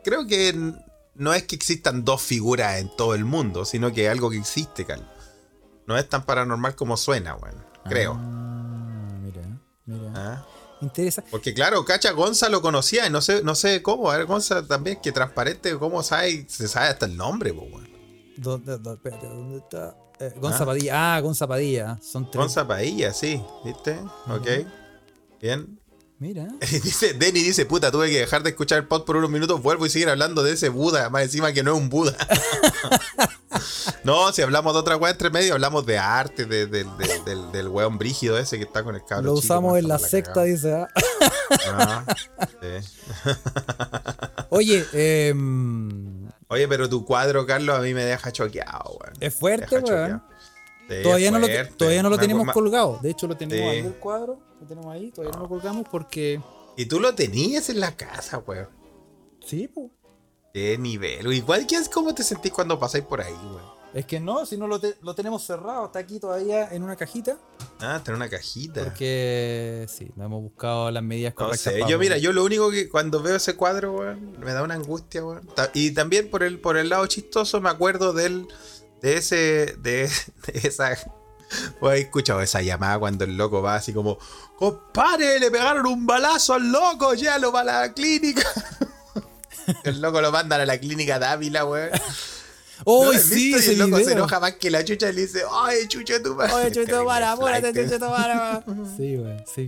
creo que no es que existan dos figuras en todo el mundo, sino que es algo que existe, Cal. No es tan paranormal como suena, bueno, creo. Ah, mira, mira. ¿ah? Interesa. Porque claro, Cacha Gonza lo conocía y no sé, no sé cómo. A ver, Gonza también, que transparente, cómo sabe, se sabe hasta el nombre, po, weón. ¿Dónde, dónde, espérate, ¿dónde está? eh, Gonza Padilla. Ah, Gonza Padilla. Son tres. Gonza Padilla, sí, ¿viste? Ok. Bien. Mira. dice, Denny dice, puta, tuve que dejar de escuchar el pod por unos minutos, vuelvo y seguir hablando de ese Buda, más encima que no es un Buda. no, si hablamos de otra weá entre medio, hablamos de arte, de- de- de- del, del weón brígido ese que está con el cabro. Lo usamos en la secta, dice. ah. Ah, sí. Oye, em, Oye, pero tu cuadro, Carlos, a mí me deja choqueado, weón. es fuerte, weón. Sí, Todavía no, lo, todavía no lo tenemos colgado. De hecho, lo tenemos Sí. ahí el cuadro. Lo tenemos ahí. Todavía no lo colgamos porque. Y tú lo tenías en la casa, weón. Sí, pues. Qué nivel. Igual, ¿qué es- ¿cómo te sentís cuando pasáis por ahí, weón? Es que no, si no lo, te- lo tenemos cerrado. Está aquí todavía en una cajita. Ah, tener una cajita. Porque sí, no hemos buscado las medidas No correctas. sé, para- yo mira, yo lo único que cuando veo ese cuadro, weón, me da una angustia, weón. Y también por el, por el lado chistoso me acuerdo del, de ese, de, de esa... ¿Vos habéis escuchado esa llamada cuando el loco va así como, compadre, le pegaron un balazo al loco, llévalo para la clínica? el loco lo mandan a la clínica Dávila, weón. ¡Oh, ¿No sí! visto? Y ese el loco se video. enoja más que la chucha y le dice, ¡ay, chucha tu madre! Oye, chucho, para, apúrate, Flight, chucho, para. Sí, güey, sí.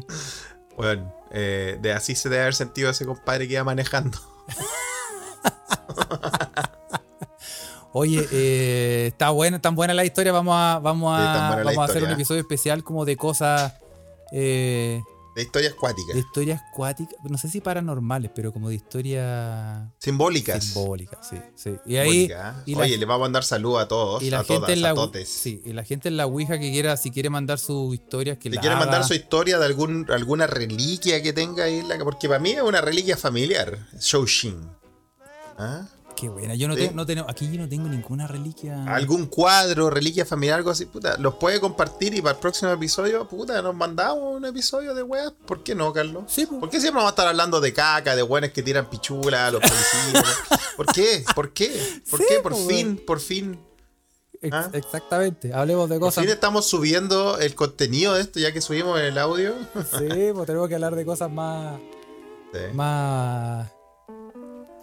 Bueno, eh, de así se debe haber sentido ese compadre que iba manejando. Oye, eh, está buena, tan buena la historia. Vamos a, vamos a, vamos a hacer un historia. episodio especial como de cosas. eh, De historias cuáticas. de historias cuáticas. No sé si paranormales, pero como de historia Simbólicas. simbólica, sí, sí. Y ahí. Simbólicas. la- Oye, le vamos a mandar saludos a todos. Y la a gente todas, en la a totes. sí, y la gente en la Ouija que quiera, si quiere mandar sus historias, que Si la quiere haga. mandar su historia de algún, alguna reliquia que tenga ahí, porque para mí es una reliquia familiar. Shoushin. ¿Ah? Qué buena. Yo no, Sí. tengo, no tengo, aquí yo no tengo ninguna reliquia. Algún cuadro, reliquia familiar, algo así, puta. Los puede compartir y para el próximo episodio, puta, nos mandamos un episodio de weas. ¿Por qué no, Carlos? Sí, pues. ¿Por qué siempre vamos a estar hablando de caca, de buenos que tiran pichula los policías? ¿Por qué? ¿Por qué? ¿Por Sí, qué? Por pues, fin, por fin. ¿Ah? Exactamente. Hablemos de Por cosas. fin estamos subiendo el contenido de esto, ya que subimos el audio. Sí, pues tenemos que hablar de cosas más. Sí. Más.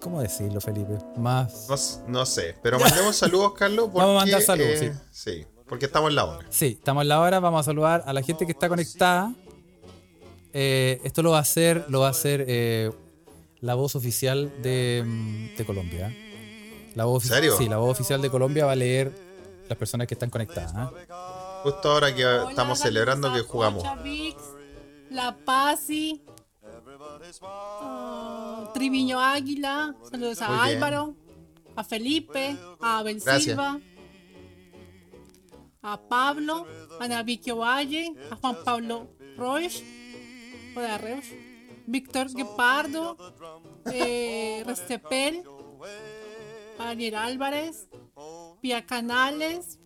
¿Cómo decirlo, Felipe? Más. No, sé, pero mandemos saludos, Carlos. Porque, Vamos a mandar saludos, eh, sí. porque estamos en la hora. Sí, estamos en la hora. Vamos a saludar a la gente que está conectada. Eh, esto lo va a hacer, lo va a hacer eh, la voz oficial de, mm, de Colombia. La voz, ¿En serio? Sí, la voz oficial de Colombia va a leer las personas que están conectadas. ¿ah? Justo ahora que Hola, estamos celebrando que jugamos. Vix, La Pasi, ah, Triviño Águila, saludos a Muy bien. Álvaro, a Felipe, a Abel Gracias. Silva, a Pablo, a Vicky Valle, a Juan Pablo Roche, Víctor Guepardo, eh, Restepel, Ariel Álvarez, Pia Canales,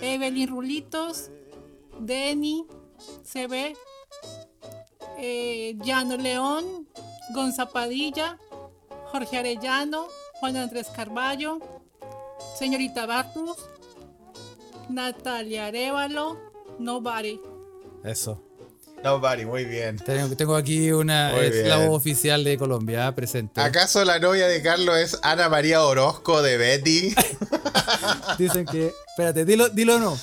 Evelyn Rulitos, Denny, CB, eh, Llano León, Gonza Padilla, Jorge Arellano, Juan Andrés Carballo, señorita Bartus, Natalia Arevalo, Nobody. Eso. Nobody, muy bien. Tengo, tengo aquí una. Es la voz oficial de Colombia, ¿ah? presente. ¿Acaso la novia de Carlos es Ana María Orozco de Betty? Dicen que. Espérate, dilo, dilo o no.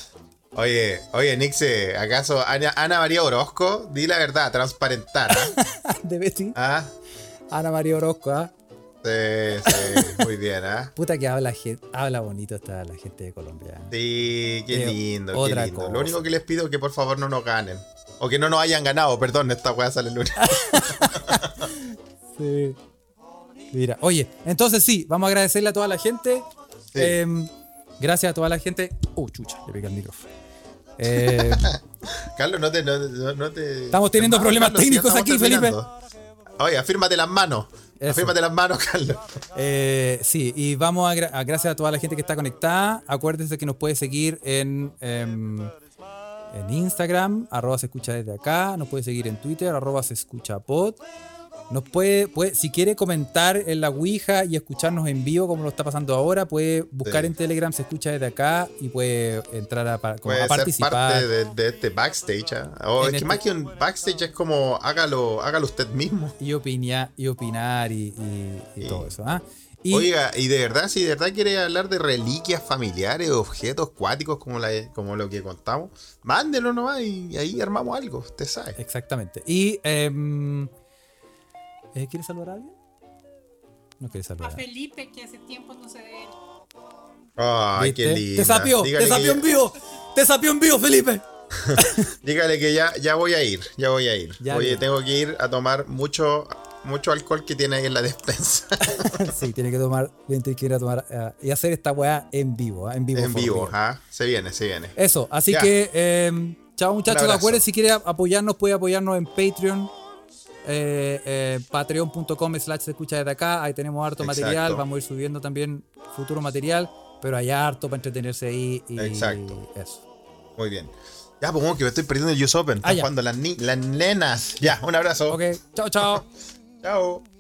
Oye, oye, Nixe, ¿acaso Ana, Ana María Orozco? Di la verdad, transparentar. ¿ah? De Betty. ¿Ah? Ana María Orozco, ¿ah? Sí, sí, muy bien, ¿ah? Puta que habla, habla bonito está la gente de Colombia. Sí, qué Eh, lindo, qué otra lindo. cosa. Lo único que les pido es que por favor no nos ganen. O que no nos hayan ganado, perdón, esta weá sale el lunes. Sí. Mira, oye, entonces sí, vamos a agradecerle a toda la gente. Sí. Em, gracias a toda la gente. Uh, chucha, le pegué el micrófono. Eh, Carlos, no te, no, no- te- Estamos teniendo problemas Carlos, técnicos aquí, Felipe. Oye, afírmate las manos. Eso. Afírmate las manos, Carlos. eh, sí, y vamos a, gra- a- gracias a toda la gente que está conectada. Acuérdense que nos puede seguir en, em, en Instagram, arroba se escucha desde acá. Nos puede seguir en Twitter, arroba se escucha pod. Nos puede, puede, si quiere comentar en la Ouija y escucharnos en vivo como lo está pasando ahora, puede buscar Sí. en Telegram, se escucha desde acá y puede entrar a, como Puede a participar. parte de, de este backstage. O En es que este- más que un backstage es como hágalo, hágalo usted mismo. y opinar y opinar y, y- y Sí. todo eso. ¿ah? Y Oiga, y de verdad, si de verdad quiere hablar de reliquias familiares, objetos cuáticos como, la, como lo que contamos, mándelo nomás y ahí armamos algo, usted sabe. Exactamente. Y. em, eh, ¿Quieres saludar a alguien? No quieres saludar. A. Felipe, que hace tiempo no de él. Ay, qué lindo. Te sapió, te sapió en vivo. Te sapió en vivo, Felipe. Dígale que ya, ya voy a ir, ya voy a ir. Ya Oye, bien. tengo que ir a tomar mucho, mucho alcohol que tiene ahí en la despensa. sí, tiene que tomar, tiene que ir a tomar eh, y hacer esta weá en vivo, ¿ah? en vivo. en vivo. ¿ah? Se viene, se viene. Eso, así Ya. que, eh, chao muchachos, acuérdense si quiere apoyarnos, puede apoyarnos en Patreon. Eh, eh, patreon.com slash se escucha desde acá, ahí tenemos harto Exacto. material, vamos a ir subiendo también futuro material, pero hay harto para entretenerse ahí y Exacto. eso. Muy bien. Ya, pues como que me estoy perdiendo el US Open. Ah, Están jugando las, las nenas. Ya, un abrazo. Ok, chao, chao. Chao.